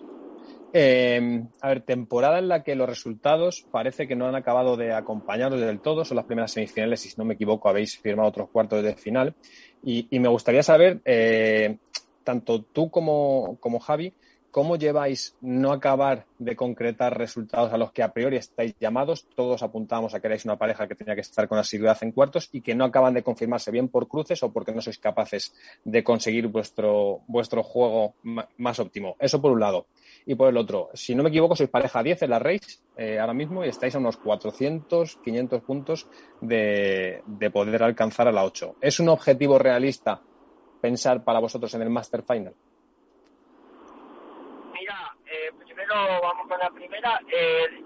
Eh, a ver, temporada en la que los resultados parece que no han acabado de acompañaros del todo. Son las primeras semifinales y, si no me equivoco, habéis firmado otros cuartos de final. Y, me gustaría saber, eh, tanto tú como, como Javi, ¿Cómo lleváis no acabar de concretar resultados a los que a priori estáis llamados? Todos apuntamos a que erais una pareja que tenía que estar con asiduidad en cuartos y que no acaban de confirmarse bien por cruces o porque no sois capaces de conseguir vuestro, vuestro juego más óptimo. Eso por un lado. Y por el otro, si no me equivoco, sois pareja 10 en la race eh, ahora mismo y estáis a unos 400, 500 puntos de, de poder alcanzar a la 8. ¿Es un objetivo realista pensar para vosotros en el Master Final? Vamos con la primera. Eh,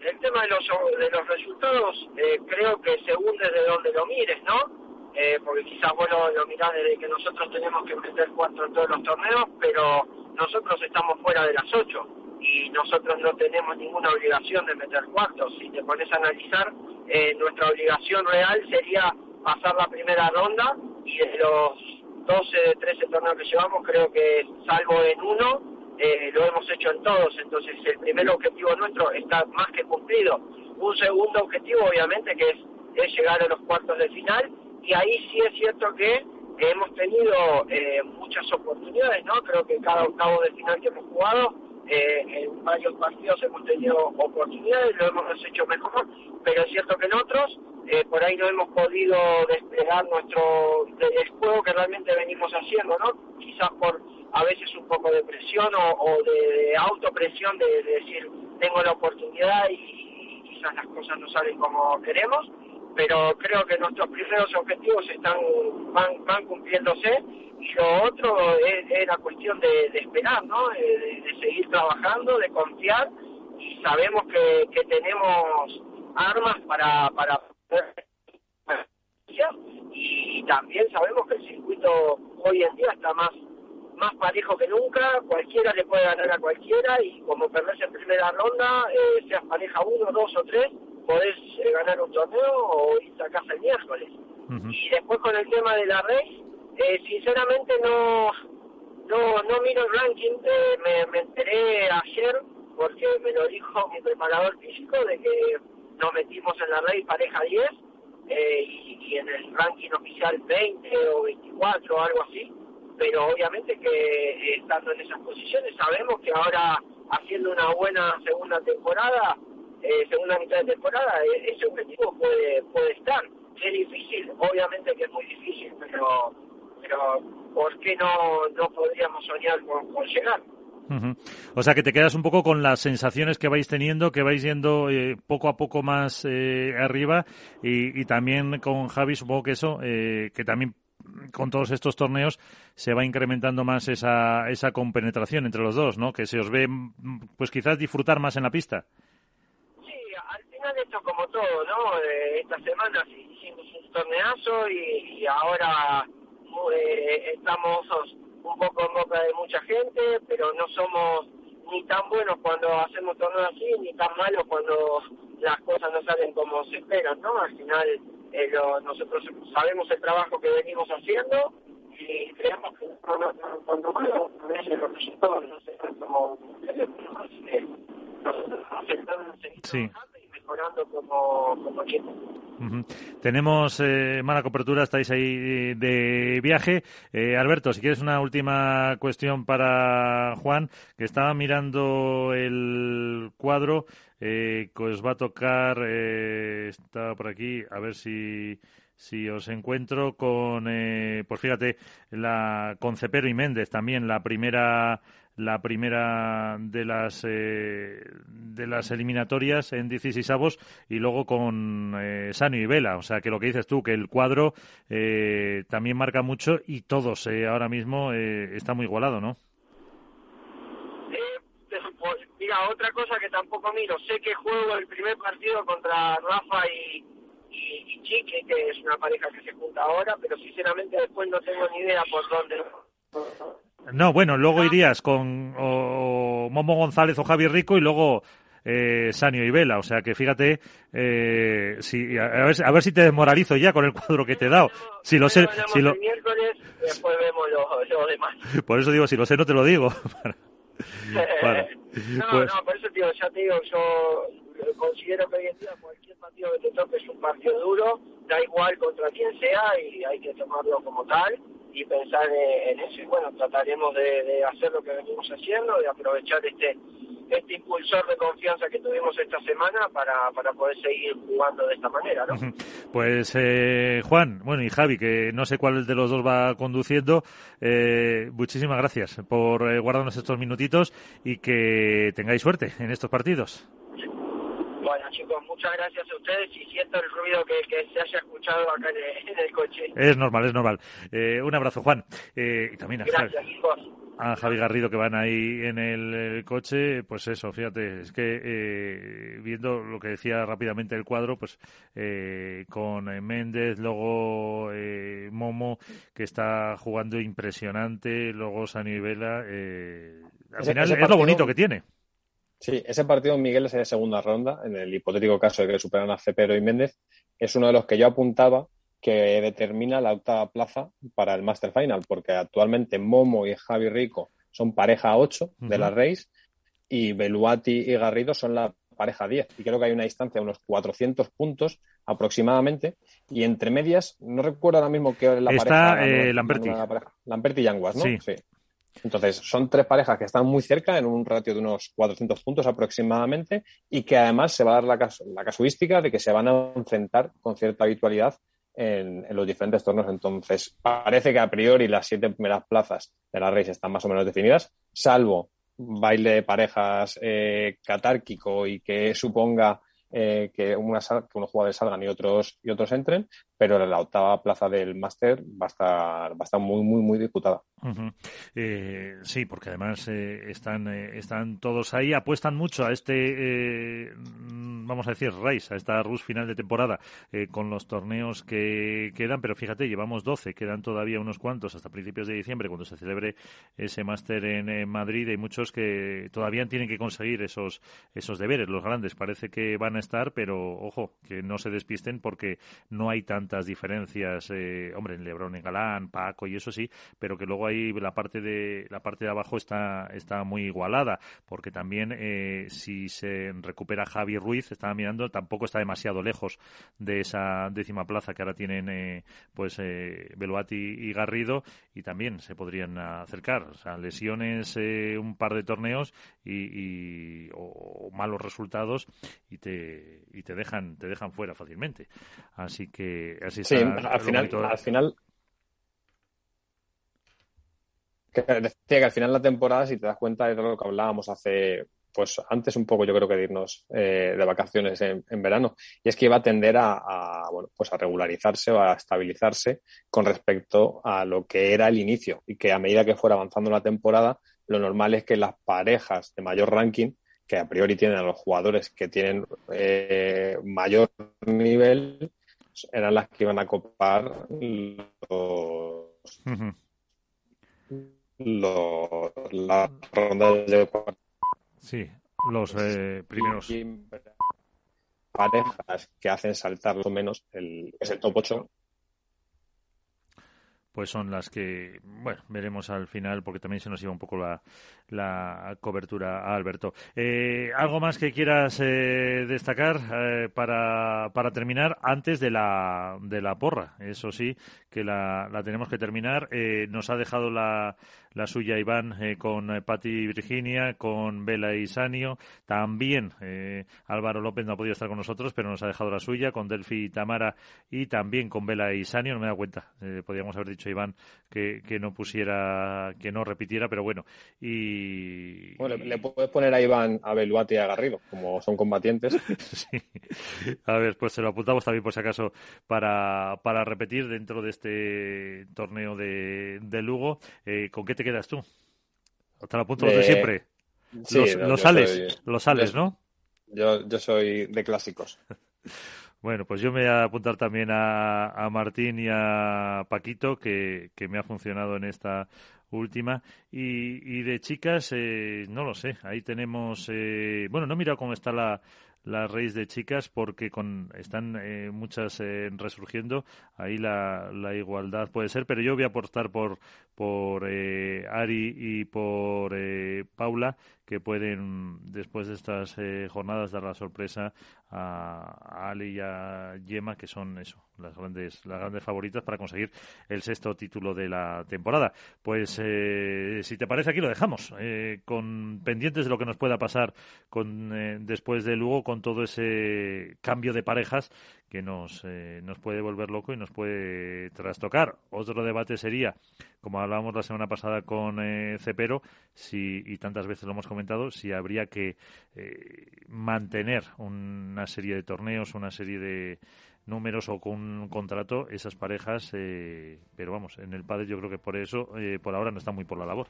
el tema de los, de los resultados, eh, creo que según desde donde lo mires, ¿no? Eh, porque quizás vos lo, mirás desde que nosotros tenemos que meter cuatro en todos los torneos, pero nosotros estamos fuera de las ocho y nosotros no tenemos ninguna obligación de meter cuartos. Si te pones a analizar, nuestra obligación real sería pasar la primera ronda y de los 12, 13 torneos que llevamos, creo que salvo en uno, eh, lo hemos hecho en todos, entonces el primer objetivo nuestro está más que cumplido. Un segundo objetivo, obviamente, que es, llegar a los cuartos de final, y ahí sí es cierto que hemos tenido eh, muchas oportunidades, ¿no? Creo que cada octavo de final que hemos jugado, eh, en varios partidos hemos tenido oportunidades, lo hemos hecho mejor, pero es cierto que en otros, por ahí no hemos podido desplegar nuestro juego que realmente venimos haciendo, ¿no? Quizás por a veces un poco de presión o, de, autopresión de, decir tengo la oportunidad y, quizás las cosas no salen como queremos, pero creo que nuestros primeros objetivos están van, van cumpliéndose y lo otro es, la cuestión de, esperar, ¿no? De, seguir trabajando, de confiar y sabemos que, que tenemos armas para, para y también sabemos que el circuito hoy en día está más más parejo que nunca, cualquiera le puede ganar a cualquiera y como perdés en primera ronda, eh, seas pareja uno, dos o tres, podés eh, ganar un torneo o irte a casa el miércoles. Y después con el tema de la race, eh, sinceramente no, no no miro el ranking, eh, me, me enteré ayer porque me lo dijo mi preparador físico de que nos metimos en la race pareja 10 y, y en el ranking oficial 20 o 24 o algo así pero obviamente que eh, estando en esas posiciones sabemos que ahora haciendo una buena segunda temporada, eh, segunda mitad de temporada, eh, ese objetivo puede puede estar. Es difícil, obviamente que es muy difícil, pero pero ¿por qué no, no podríamos soñar con, llegar? O sea que te quedas un poco con las sensaciones que vais teniendo, que vais yendo eh, poco a poco más eh, arriba y, también con Javi supongo que eso, eh, que también con todos estos torneos se va incrementando más esa, esa compenetración entre los dos, ¿no? Que se os ve, pues quizás disfrutar más en la pista. Sí, al final esto como todo, ¿no? esta semana hicimos un torneazo y, y ahora estamos un poco en boca de mucha gente, pero no somos ni tan buenos cuando hacemos torneos así, ni tan malos cuando las cosas no salen como se esperan, ¿no? Al final eh, nosotros sabemos el trabajo que venimos haciendo y creemos que cuando malo los resultados no sé como sí como, como. Tenemos eh, mala cobertura, estáis ahí de viaje. Eh, Alberto, si quieres una última cuestión para Juan, que estaba mirando el cuadro eh, que os va a tocar, eh, está por aquí, a ver si si os encuentro con, eh, pues fíjate, la con Cepero y Méndez también, la primera la primera de las eh, de las eliminatorias en 16 avos y luego con eh, Sano y Vela. O sea, que lo que dices tú, que el cuadro eh, también marca mucho y todos eh, ahora mismo está muy igualado, ¿no? Pues, mira, otra cosa que tampoco miro, sé que juego el primer partido contra Rafa y, y, Chique, que es una pareja que se junta ahora, pero sinceramente después no tengo ni idea por dónde no, bueno, luego irías con o Momo González o Javi Rico y luego eh, Sanio y Vela. O sea que fíjate, eh, si, a, ver, a ver si te desmoralizo ya con el cuadro que te he dado. Si lo sé, si lo... después vemos lo, demás. [LAUGHS] Por eso digo, si lo sé, no te lo digo. [LAUGHS] [LAUGHS] no, pues no, por eso tío, ya te digo, yo considero que hoy en día cualquier partido que te toque es un partido duro, da igual contra quien sea y hay que tomarlo como tal y pensar en eso. Y bueno, trataremos de, hacer lo que venimos haciendo, de aprovechar este este impulsor de confianza que tuvimos esta semana para, para poder seguir jugando de esta manera, ¿no? Pues eh, Juan, bueno y Javi, que no sé cuál de los dos va conduciendo, eh, muchísimas gracias por eh, guardarnos estos minutitos y que tengáis suerte en estos partidos. Bueno, chicos, muchas gracias a ustedes y siento el ruido que, se haya escuchado acá en el, coche. Es normal, es normal. Eh, un abrazo, Juan. Eh, y también a gracias, a Javi Garrido que van ahí en el, coche. Pues eso, fíjate, es que eh, viendo lo que decía rápidamente el cuadro, pues con Méndez, luego Momo, que está jugando impresionante, luego Sani Vela. al final es lo bonito que tiene. Sí, ese partido Miguel es de segunda ronda, en el hipotético caso de que superan a Cepero y Méndez, es uno de los que yo apuntaba que determina la octava plaza para el Master Final, porque actualmente Momo y Javi Rico son pareja 8 de la race y Beluati y Garrido son la pareja 10. Y creo que hay una distancia de unos 400 puntos aproximadamente. Y entre medias, no recuerdo ahora mismo qué es la pareja. Eh, Lamberti. Lamberti y Anguas, ¿no? sí. Entonces, son tres parejas que están muy cerca, en un ratio de unos 400 puntos aproximadamente, y que además se va a dar la, casuística de que se van a enfrentar con cierta habitualidad en, los diferentes torneos. Entonces, parece que a priori las siete primeras plazas de la race están más o menos definidas, salvo baile de parejas eh, catárquico y que suponga eh, que, unos jugadores salgan y otros y otros entren, pero la octava plaza del máster va a estar va a estar muy muy muy disputada. Eh, sí, porque además eh, están están todos ahí, apuestan mucho a este vamos a decir race, a esta rush final de temporada con los torneos que quedan, pero fíjate, llevamos 12, quedan todavía unos cuantos hasta principios de diciembre cuando se celebre ese máster en, Madrid, hay muchos que todavía tienen que conseguir esos esos deberes, los grandes, parece que van a estar, pero ojo, que no se despisten porque no hay tantas diferencias, eh, hombre, en Lebron, en Galán, Paco y eso sí, pero que luego ahí la parte de la parte de abajo está está muy igualada, porque también eh, si se recupera Javi Ruiz, estaba mirando, tampoco está demasiado lejos de esa décima plaza que ahora tienen eh, pues eh, Beluati y Garrido y también se podrían acercar, o sea, lesiones un par de torneos y, o malos resultados y te y te dejan te dejan fuera fácilmente. Así que así sí, al final, al final Que decía que al final la temporada, si te das cuenta de lo que hablábamos hace, pues antes un poco yo creo que de irnos eh, de vacaciones en, verano, y es que iba a tender a, bueno, pues a regularizarse o a estabilizarse con respecto a lo que era el inicio. Y que a medida que fuera avanzando la temporada, lo normal es que las parejas de mayor ranking que a priori tienen a los jugadores que tienen eh, mayor nivel, eran las que iban a copar los, los las rondas de Sí, los eh, primeros. Parejas que hacen saltar lo menos el, es el top 8 pues son las que, bueno, veremos al final, porque también se nos iba un poco la, la cobertura a Alberto. Eh, ¿Algo más que quieras eh, destacar eh, para, para terminar antes de la, de la porra? Eso sí, que la, la tenemos que terminar. nos ha dejado la, la suya Iván con Patti y Virginia, con Vela y Sanio. También Álvaro López no ha podido estar con nosotros, pero nos ha dejado la suya, con Delphi y Tamara y también con Vela y Sanio. No me da cuenta, podríamos haber dicho Iván que, que no pusiera, que no repitiera, pero bueno. Y bueno, le puedes poner a Iván, a Beluati y a Garrido, como son combatientes. [LAUGHS] sí. A ver, pues se lo apuntamos también por si acaso para, para repetir dentro de este torneo de, de Lugo. Eh, ¿Con qué te quedas tú? Te lo apunto de siempre. los, sales, los sales, ¿no? Yo, yo soy de clásicos. [LAUGHS] Bueno, pues yo me voy a apuntar también a, a Martín y a Paquito, que, que, me ha funcionado en esta última. Y, y de chicas, eh, no lo sé. Ahí tenemos. Eh, bueno, no he mirado cómo está la, la raíz de chicas porque con están eh, muchas resurgiendo ahí la, la, igualdad puede ser pero yo voy a apostar por por Ari y por Paula que pueden después de estas jornadas dar la sorpresa a, Ali y a Yema, que son eso, las grandes, las grandes favoritas para conseguir el sexto título de la temporada. Pues eh, si te parece aquí lo dejamos, eh, con pendientes de lo que nos pueda pasar con eh, después de Lugo con todo ese cambio de parejas que nos, nos puede volver loco y nos puede trastocar. Otro debate sería, como hablábamos la semana pasada con Cepero, si, y tantas veces lo hemos comentado, si habría que mantener un una serie de torneos, una serie de números o con un contrato esas parejas, eh, pero vamos, en el padre yo creo que por eso, eh, por ahora no está muy por la labor.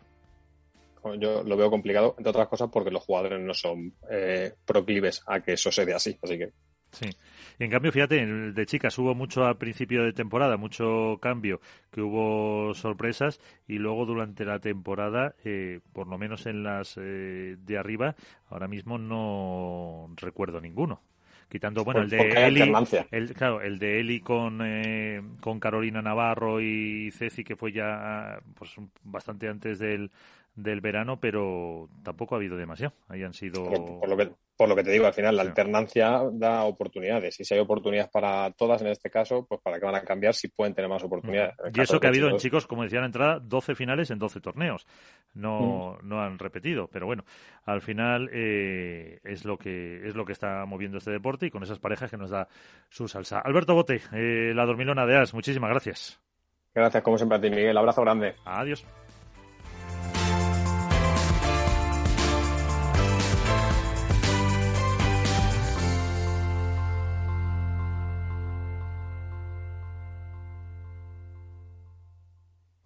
Yo lo veo complicado, entre otras cosas porque los jugadores no son eh, proclives a que eso se dé así, así que Sí. En cambio, fíjate, en el de chicas hubo mucho al principio de temporada, mucho cambio, que hubo sorpresas y luego durante la temporada, eh, por lo menos en las de arriba, ahora mismo no recuerdo ninguno quitando bueno el de Eli el, claro el de Eli con eh, con Carolina Navarro y Ceci que fue ya pues bastante antes del del verano, pero tampoco ha habido demasiado. Hayan sido. Por, lo, que, por lo que te digo, al final la alternancia da oportunidades. Y si hay oportunidades para todas en este caso, pues para qué van a cambiar si pueden tener más oportunidades. Y eso que ha habido en chicos, como decía la entrada, 12 finales en 12 torneos. No, mm. no han repetido, pero bueno, al final eh, es lo que es lo que está moviendo este deporte y con esas parejas que nos da su salsa. Alberto Bote, eh, la dormilona de As, muchísimas gracias. Gracias, como siempre a ti, Miguel. Abrazo grande. Adiós.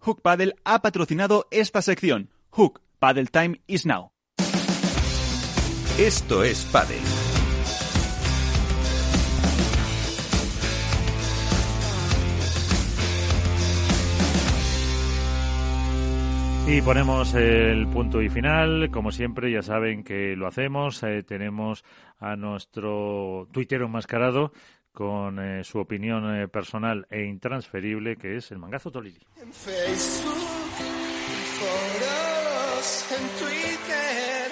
Hook Paddle ha patrocinado esta sección. Hook Paddle Time is now. Esto es Paddle. Y ponemos el punto y final. Como siempre, ya saben que lo hacemos. Eh, tenemos a nuestro tuitero enmascarado con eh, su opinión eh, personal e intransferible, que es el mangazo Tolili. En Facebook, en foros, en Twitter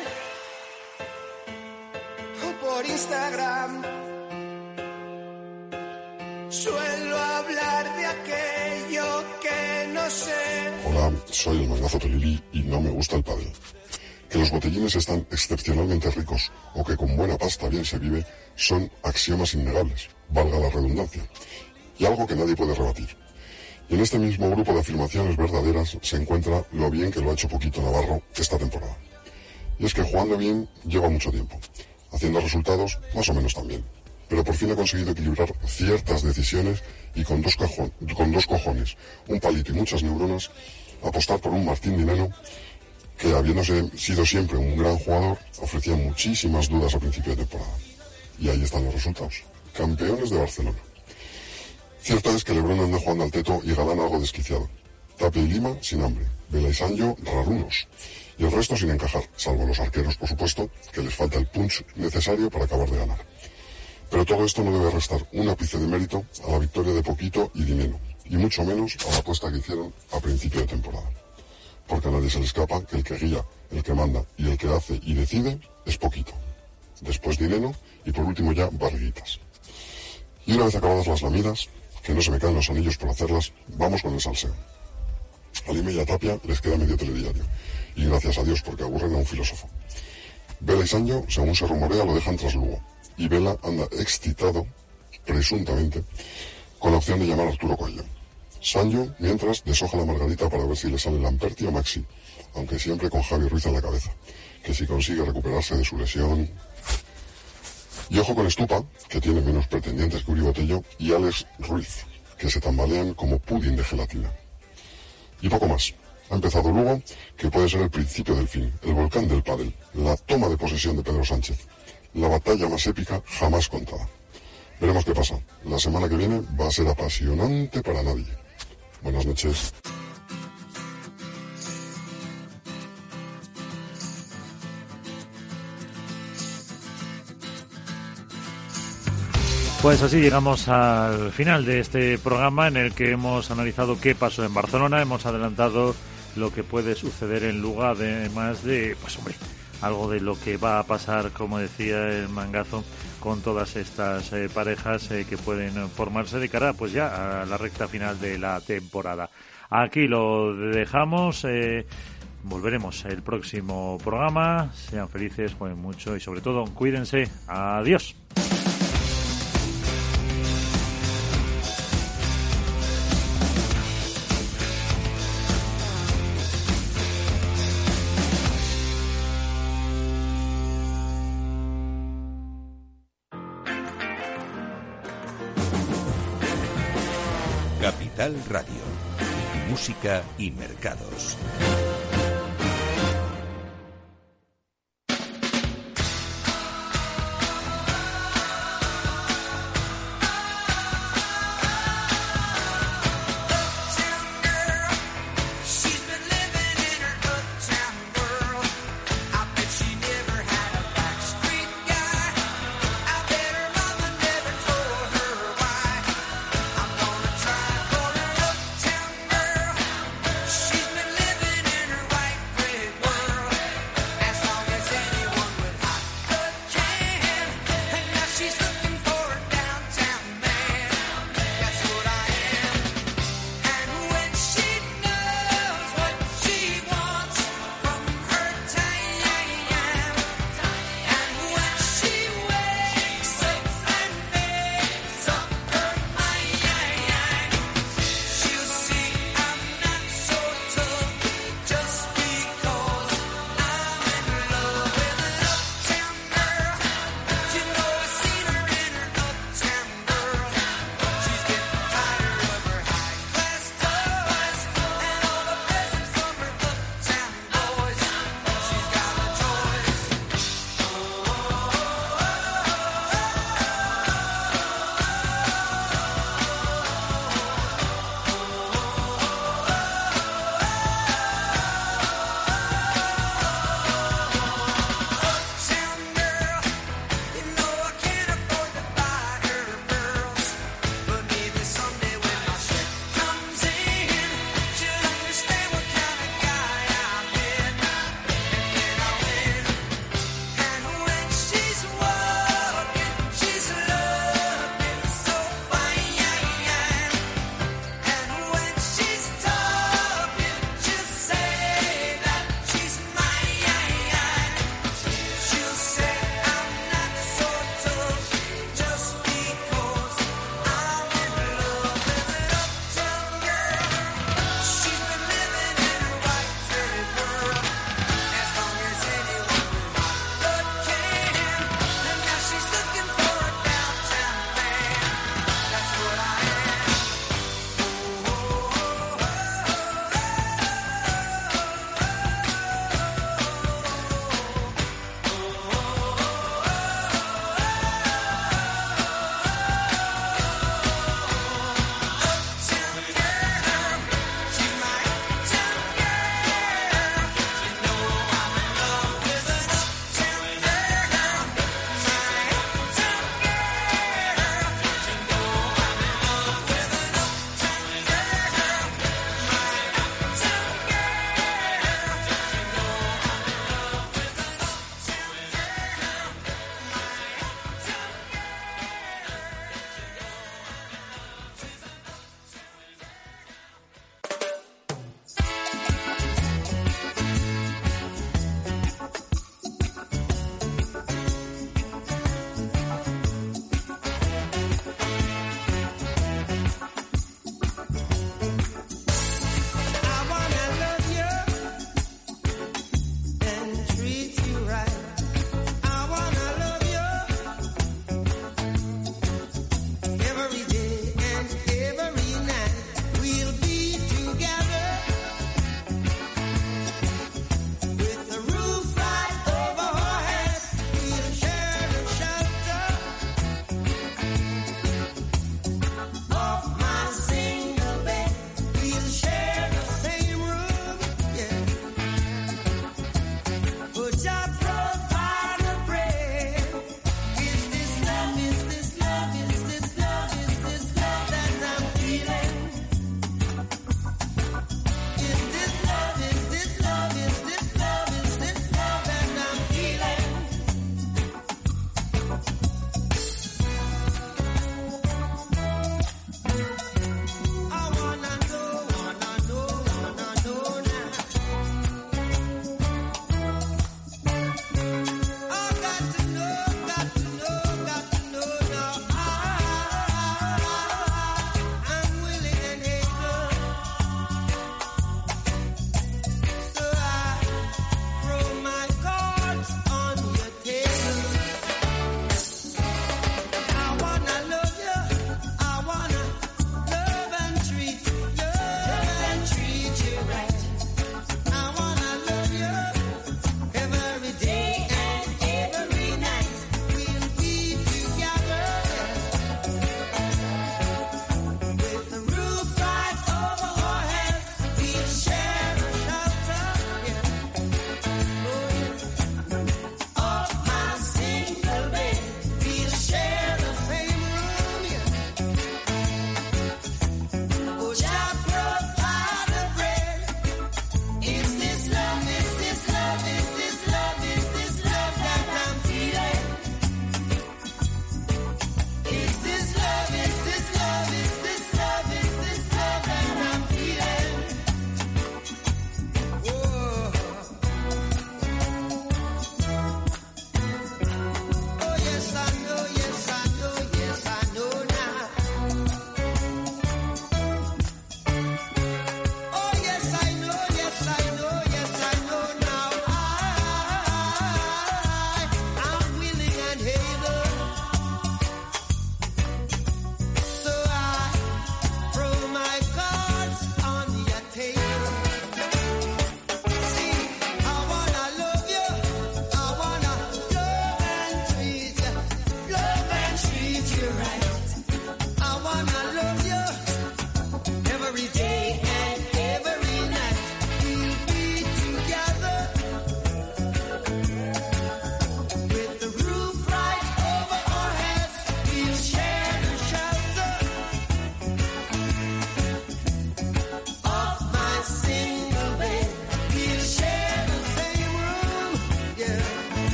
o por Instagram. Suelo hablar de aquello que no sé. Hola, soy el mangazo Tolili y no me gusta el padre que los botellines están excepcionalmente ricos o que con buena pasta bien se vive son axiomas innegables, valga la redundancia, y algo que nadie puede rebatir. Y en este mismo grupo de afirmaciones verdaderas se encuentra lo bien que lo ha hecho Poquito Navarro esta temporada. Y es que jugando bien lleva mucho tiempo, haciendo resultados más o menos también. Pero por fin ha conseguido equilibrar ciertas decisiones y con dos, dos cojones, un palito y muchas neuronas, apostar por un Martín Dineno que, habiéndose sido siempre un gran jugador, ofrecía muchísimas dudas a principio de temporada. Y ahí están los resultados. Campeones de Barcelona. Cierto es que Lebron anda jugando al teto y Galán algo desquiciado. Tapia y Lima sin hambre. Vela y Sancho rarunos. Y el resto sin encajar, salvo los arqueros, por supuesto, que les falta el punch necesario para acabar de ganar. Pero todo esto no debe restar un ápice de mérito a la victoria de Poquito y Dineno, y mucho menos a la apuesta que hicieron a principio de temporada. Porque a nadie se le escapa que el que guía, el que manda y el que hace y decide es Poquito. Después Dineno y por último ya Barriguitas. Y una vez acabadas las lamidas, que no se me caen los anillos por hacerlas, vamos con el salseo. A y a Tapia les queda medio telediario, y gracias a Dios porque aburren a un filósofo. Vela y Sancho, según se rumorea, lo dejan tras Lugo, y Vela anda excitado, presuntamente, con la opción de llamar a Arturo Coello. Sancho, mientras, deshoja la margarita para ver si le sale Lamperti o Maxi, aunque siempre con Javi Ruiz en la cabeza, que si consigue recuperarse de su lesión... Y ojo con Estupa, que tiene menos pretendientes que Uri Botello, y Alex Ruiz, que se tambalean como pudín de gelatina. Y poco más. Ha empezado Lugo, que puede ser el principio del fin, el volcán del pádel, la toma de posesión de Pedro Sánchez, la batalla más épica jamás contada. Veremos qué pasa. La semana que viene va a ser apasionante para nadie. Buenas noches. Pues así llegamos al final de este programa en el que hemos analizado qué pasó en Barcelona, hemos adelantado lo que puede suceder en lugar además de, pues hombre, algo de lo que va a pasar, como decía el mangazo, con todas estas eh, parejas eh, que pueden formarse de cara, pues ya a la recta final de la temporada. Aquí lo dejamos. Eh, volveremos el próximo programa. Sean felices, jueguen mucho y sobre todo cuídense. Adiós. Y mercados.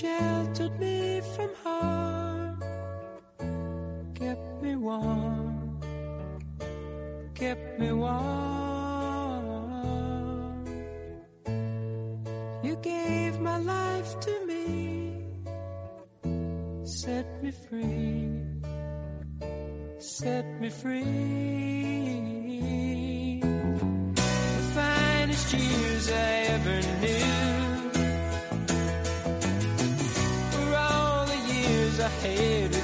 sheltered me from harm, kept me warm, kept me warm. You gave my life to me, set me free, set me free. The finest years I Hey,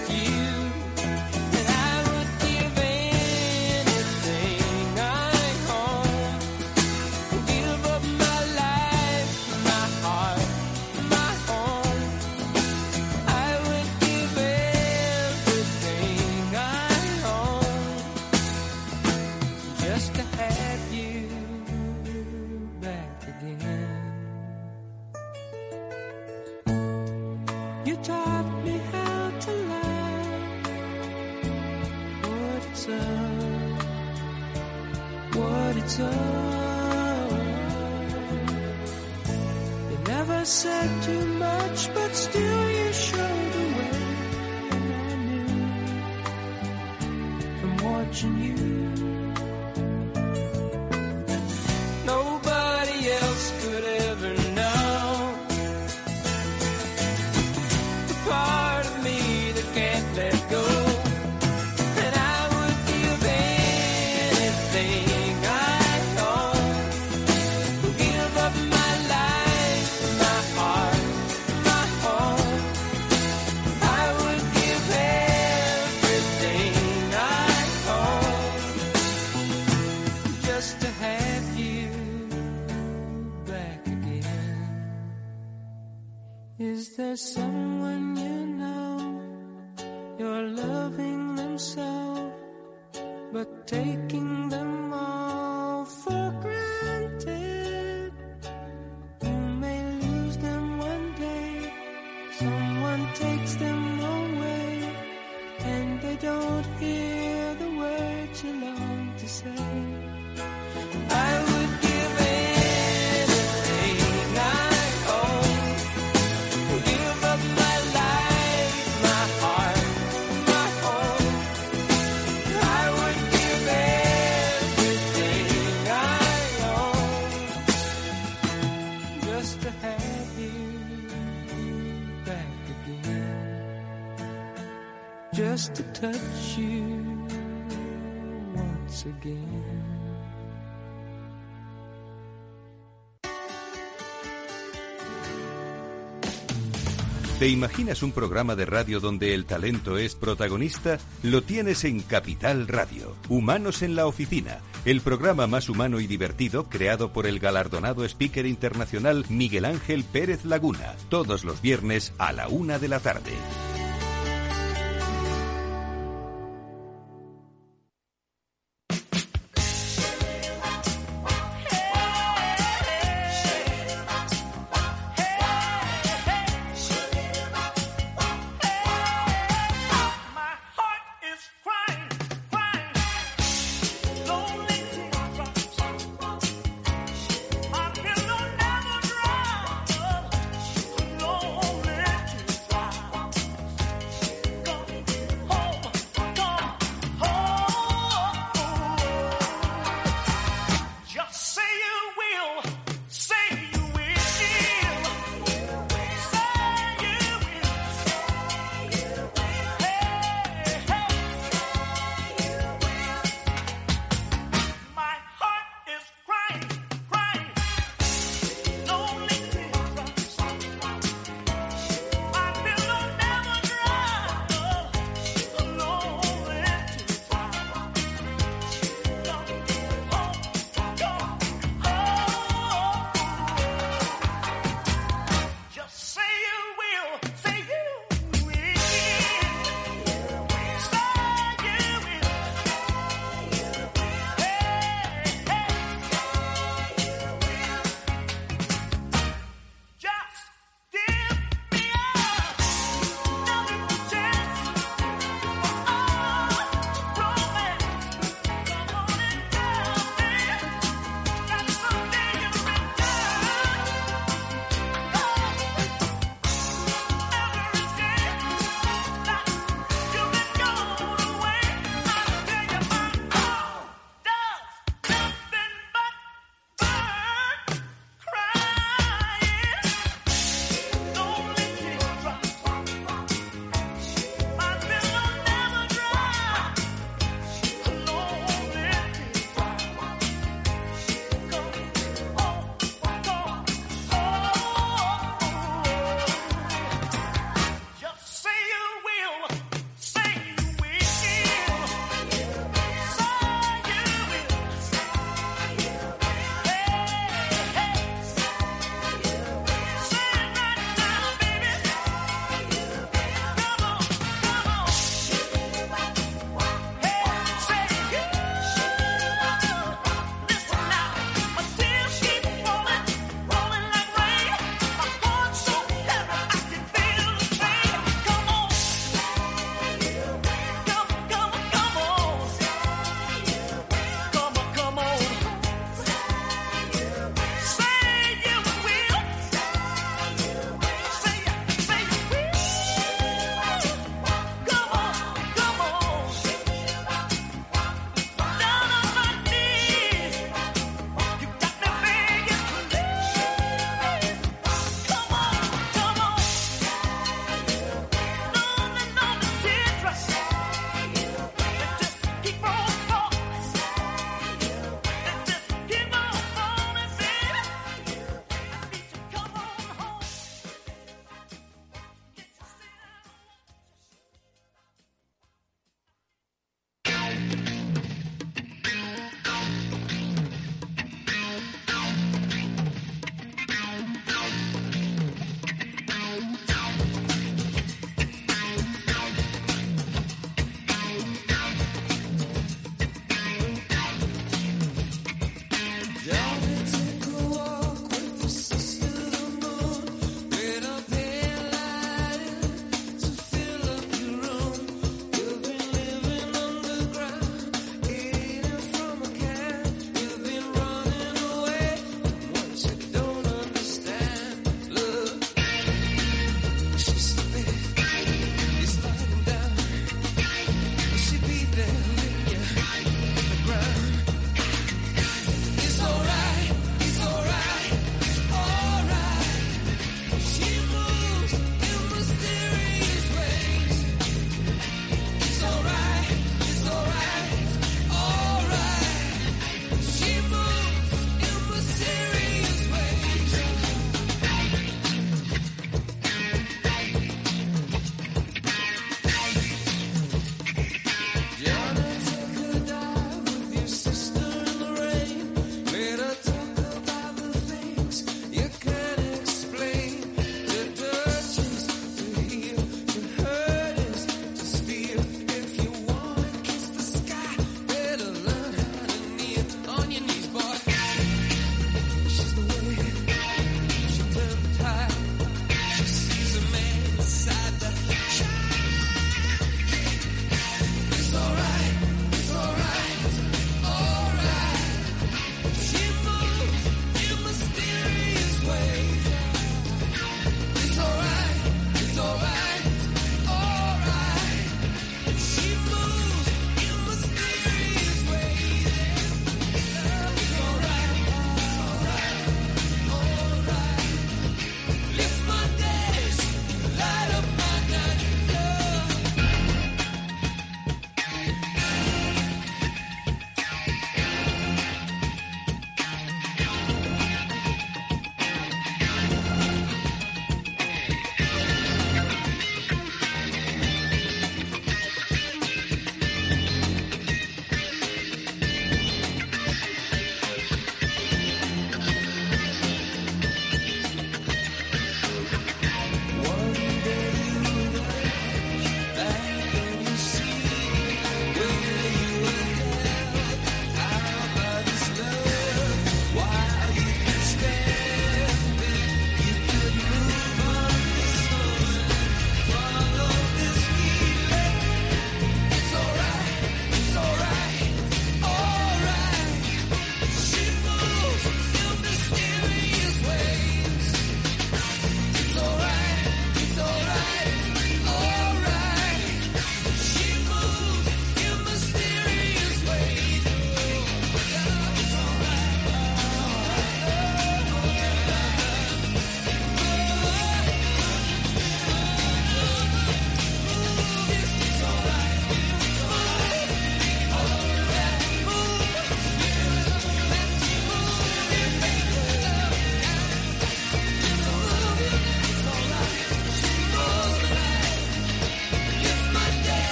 ¿Te imaginas un programa de radio donde el talento es protagonista? Lo tienes en Capital Radio, Humanos en la Oficina, el programa más humano y divertido creado por el galardonado speaker internacional Miguel Ángel Pérez Laguna, todos los viernes a la una de la tarde.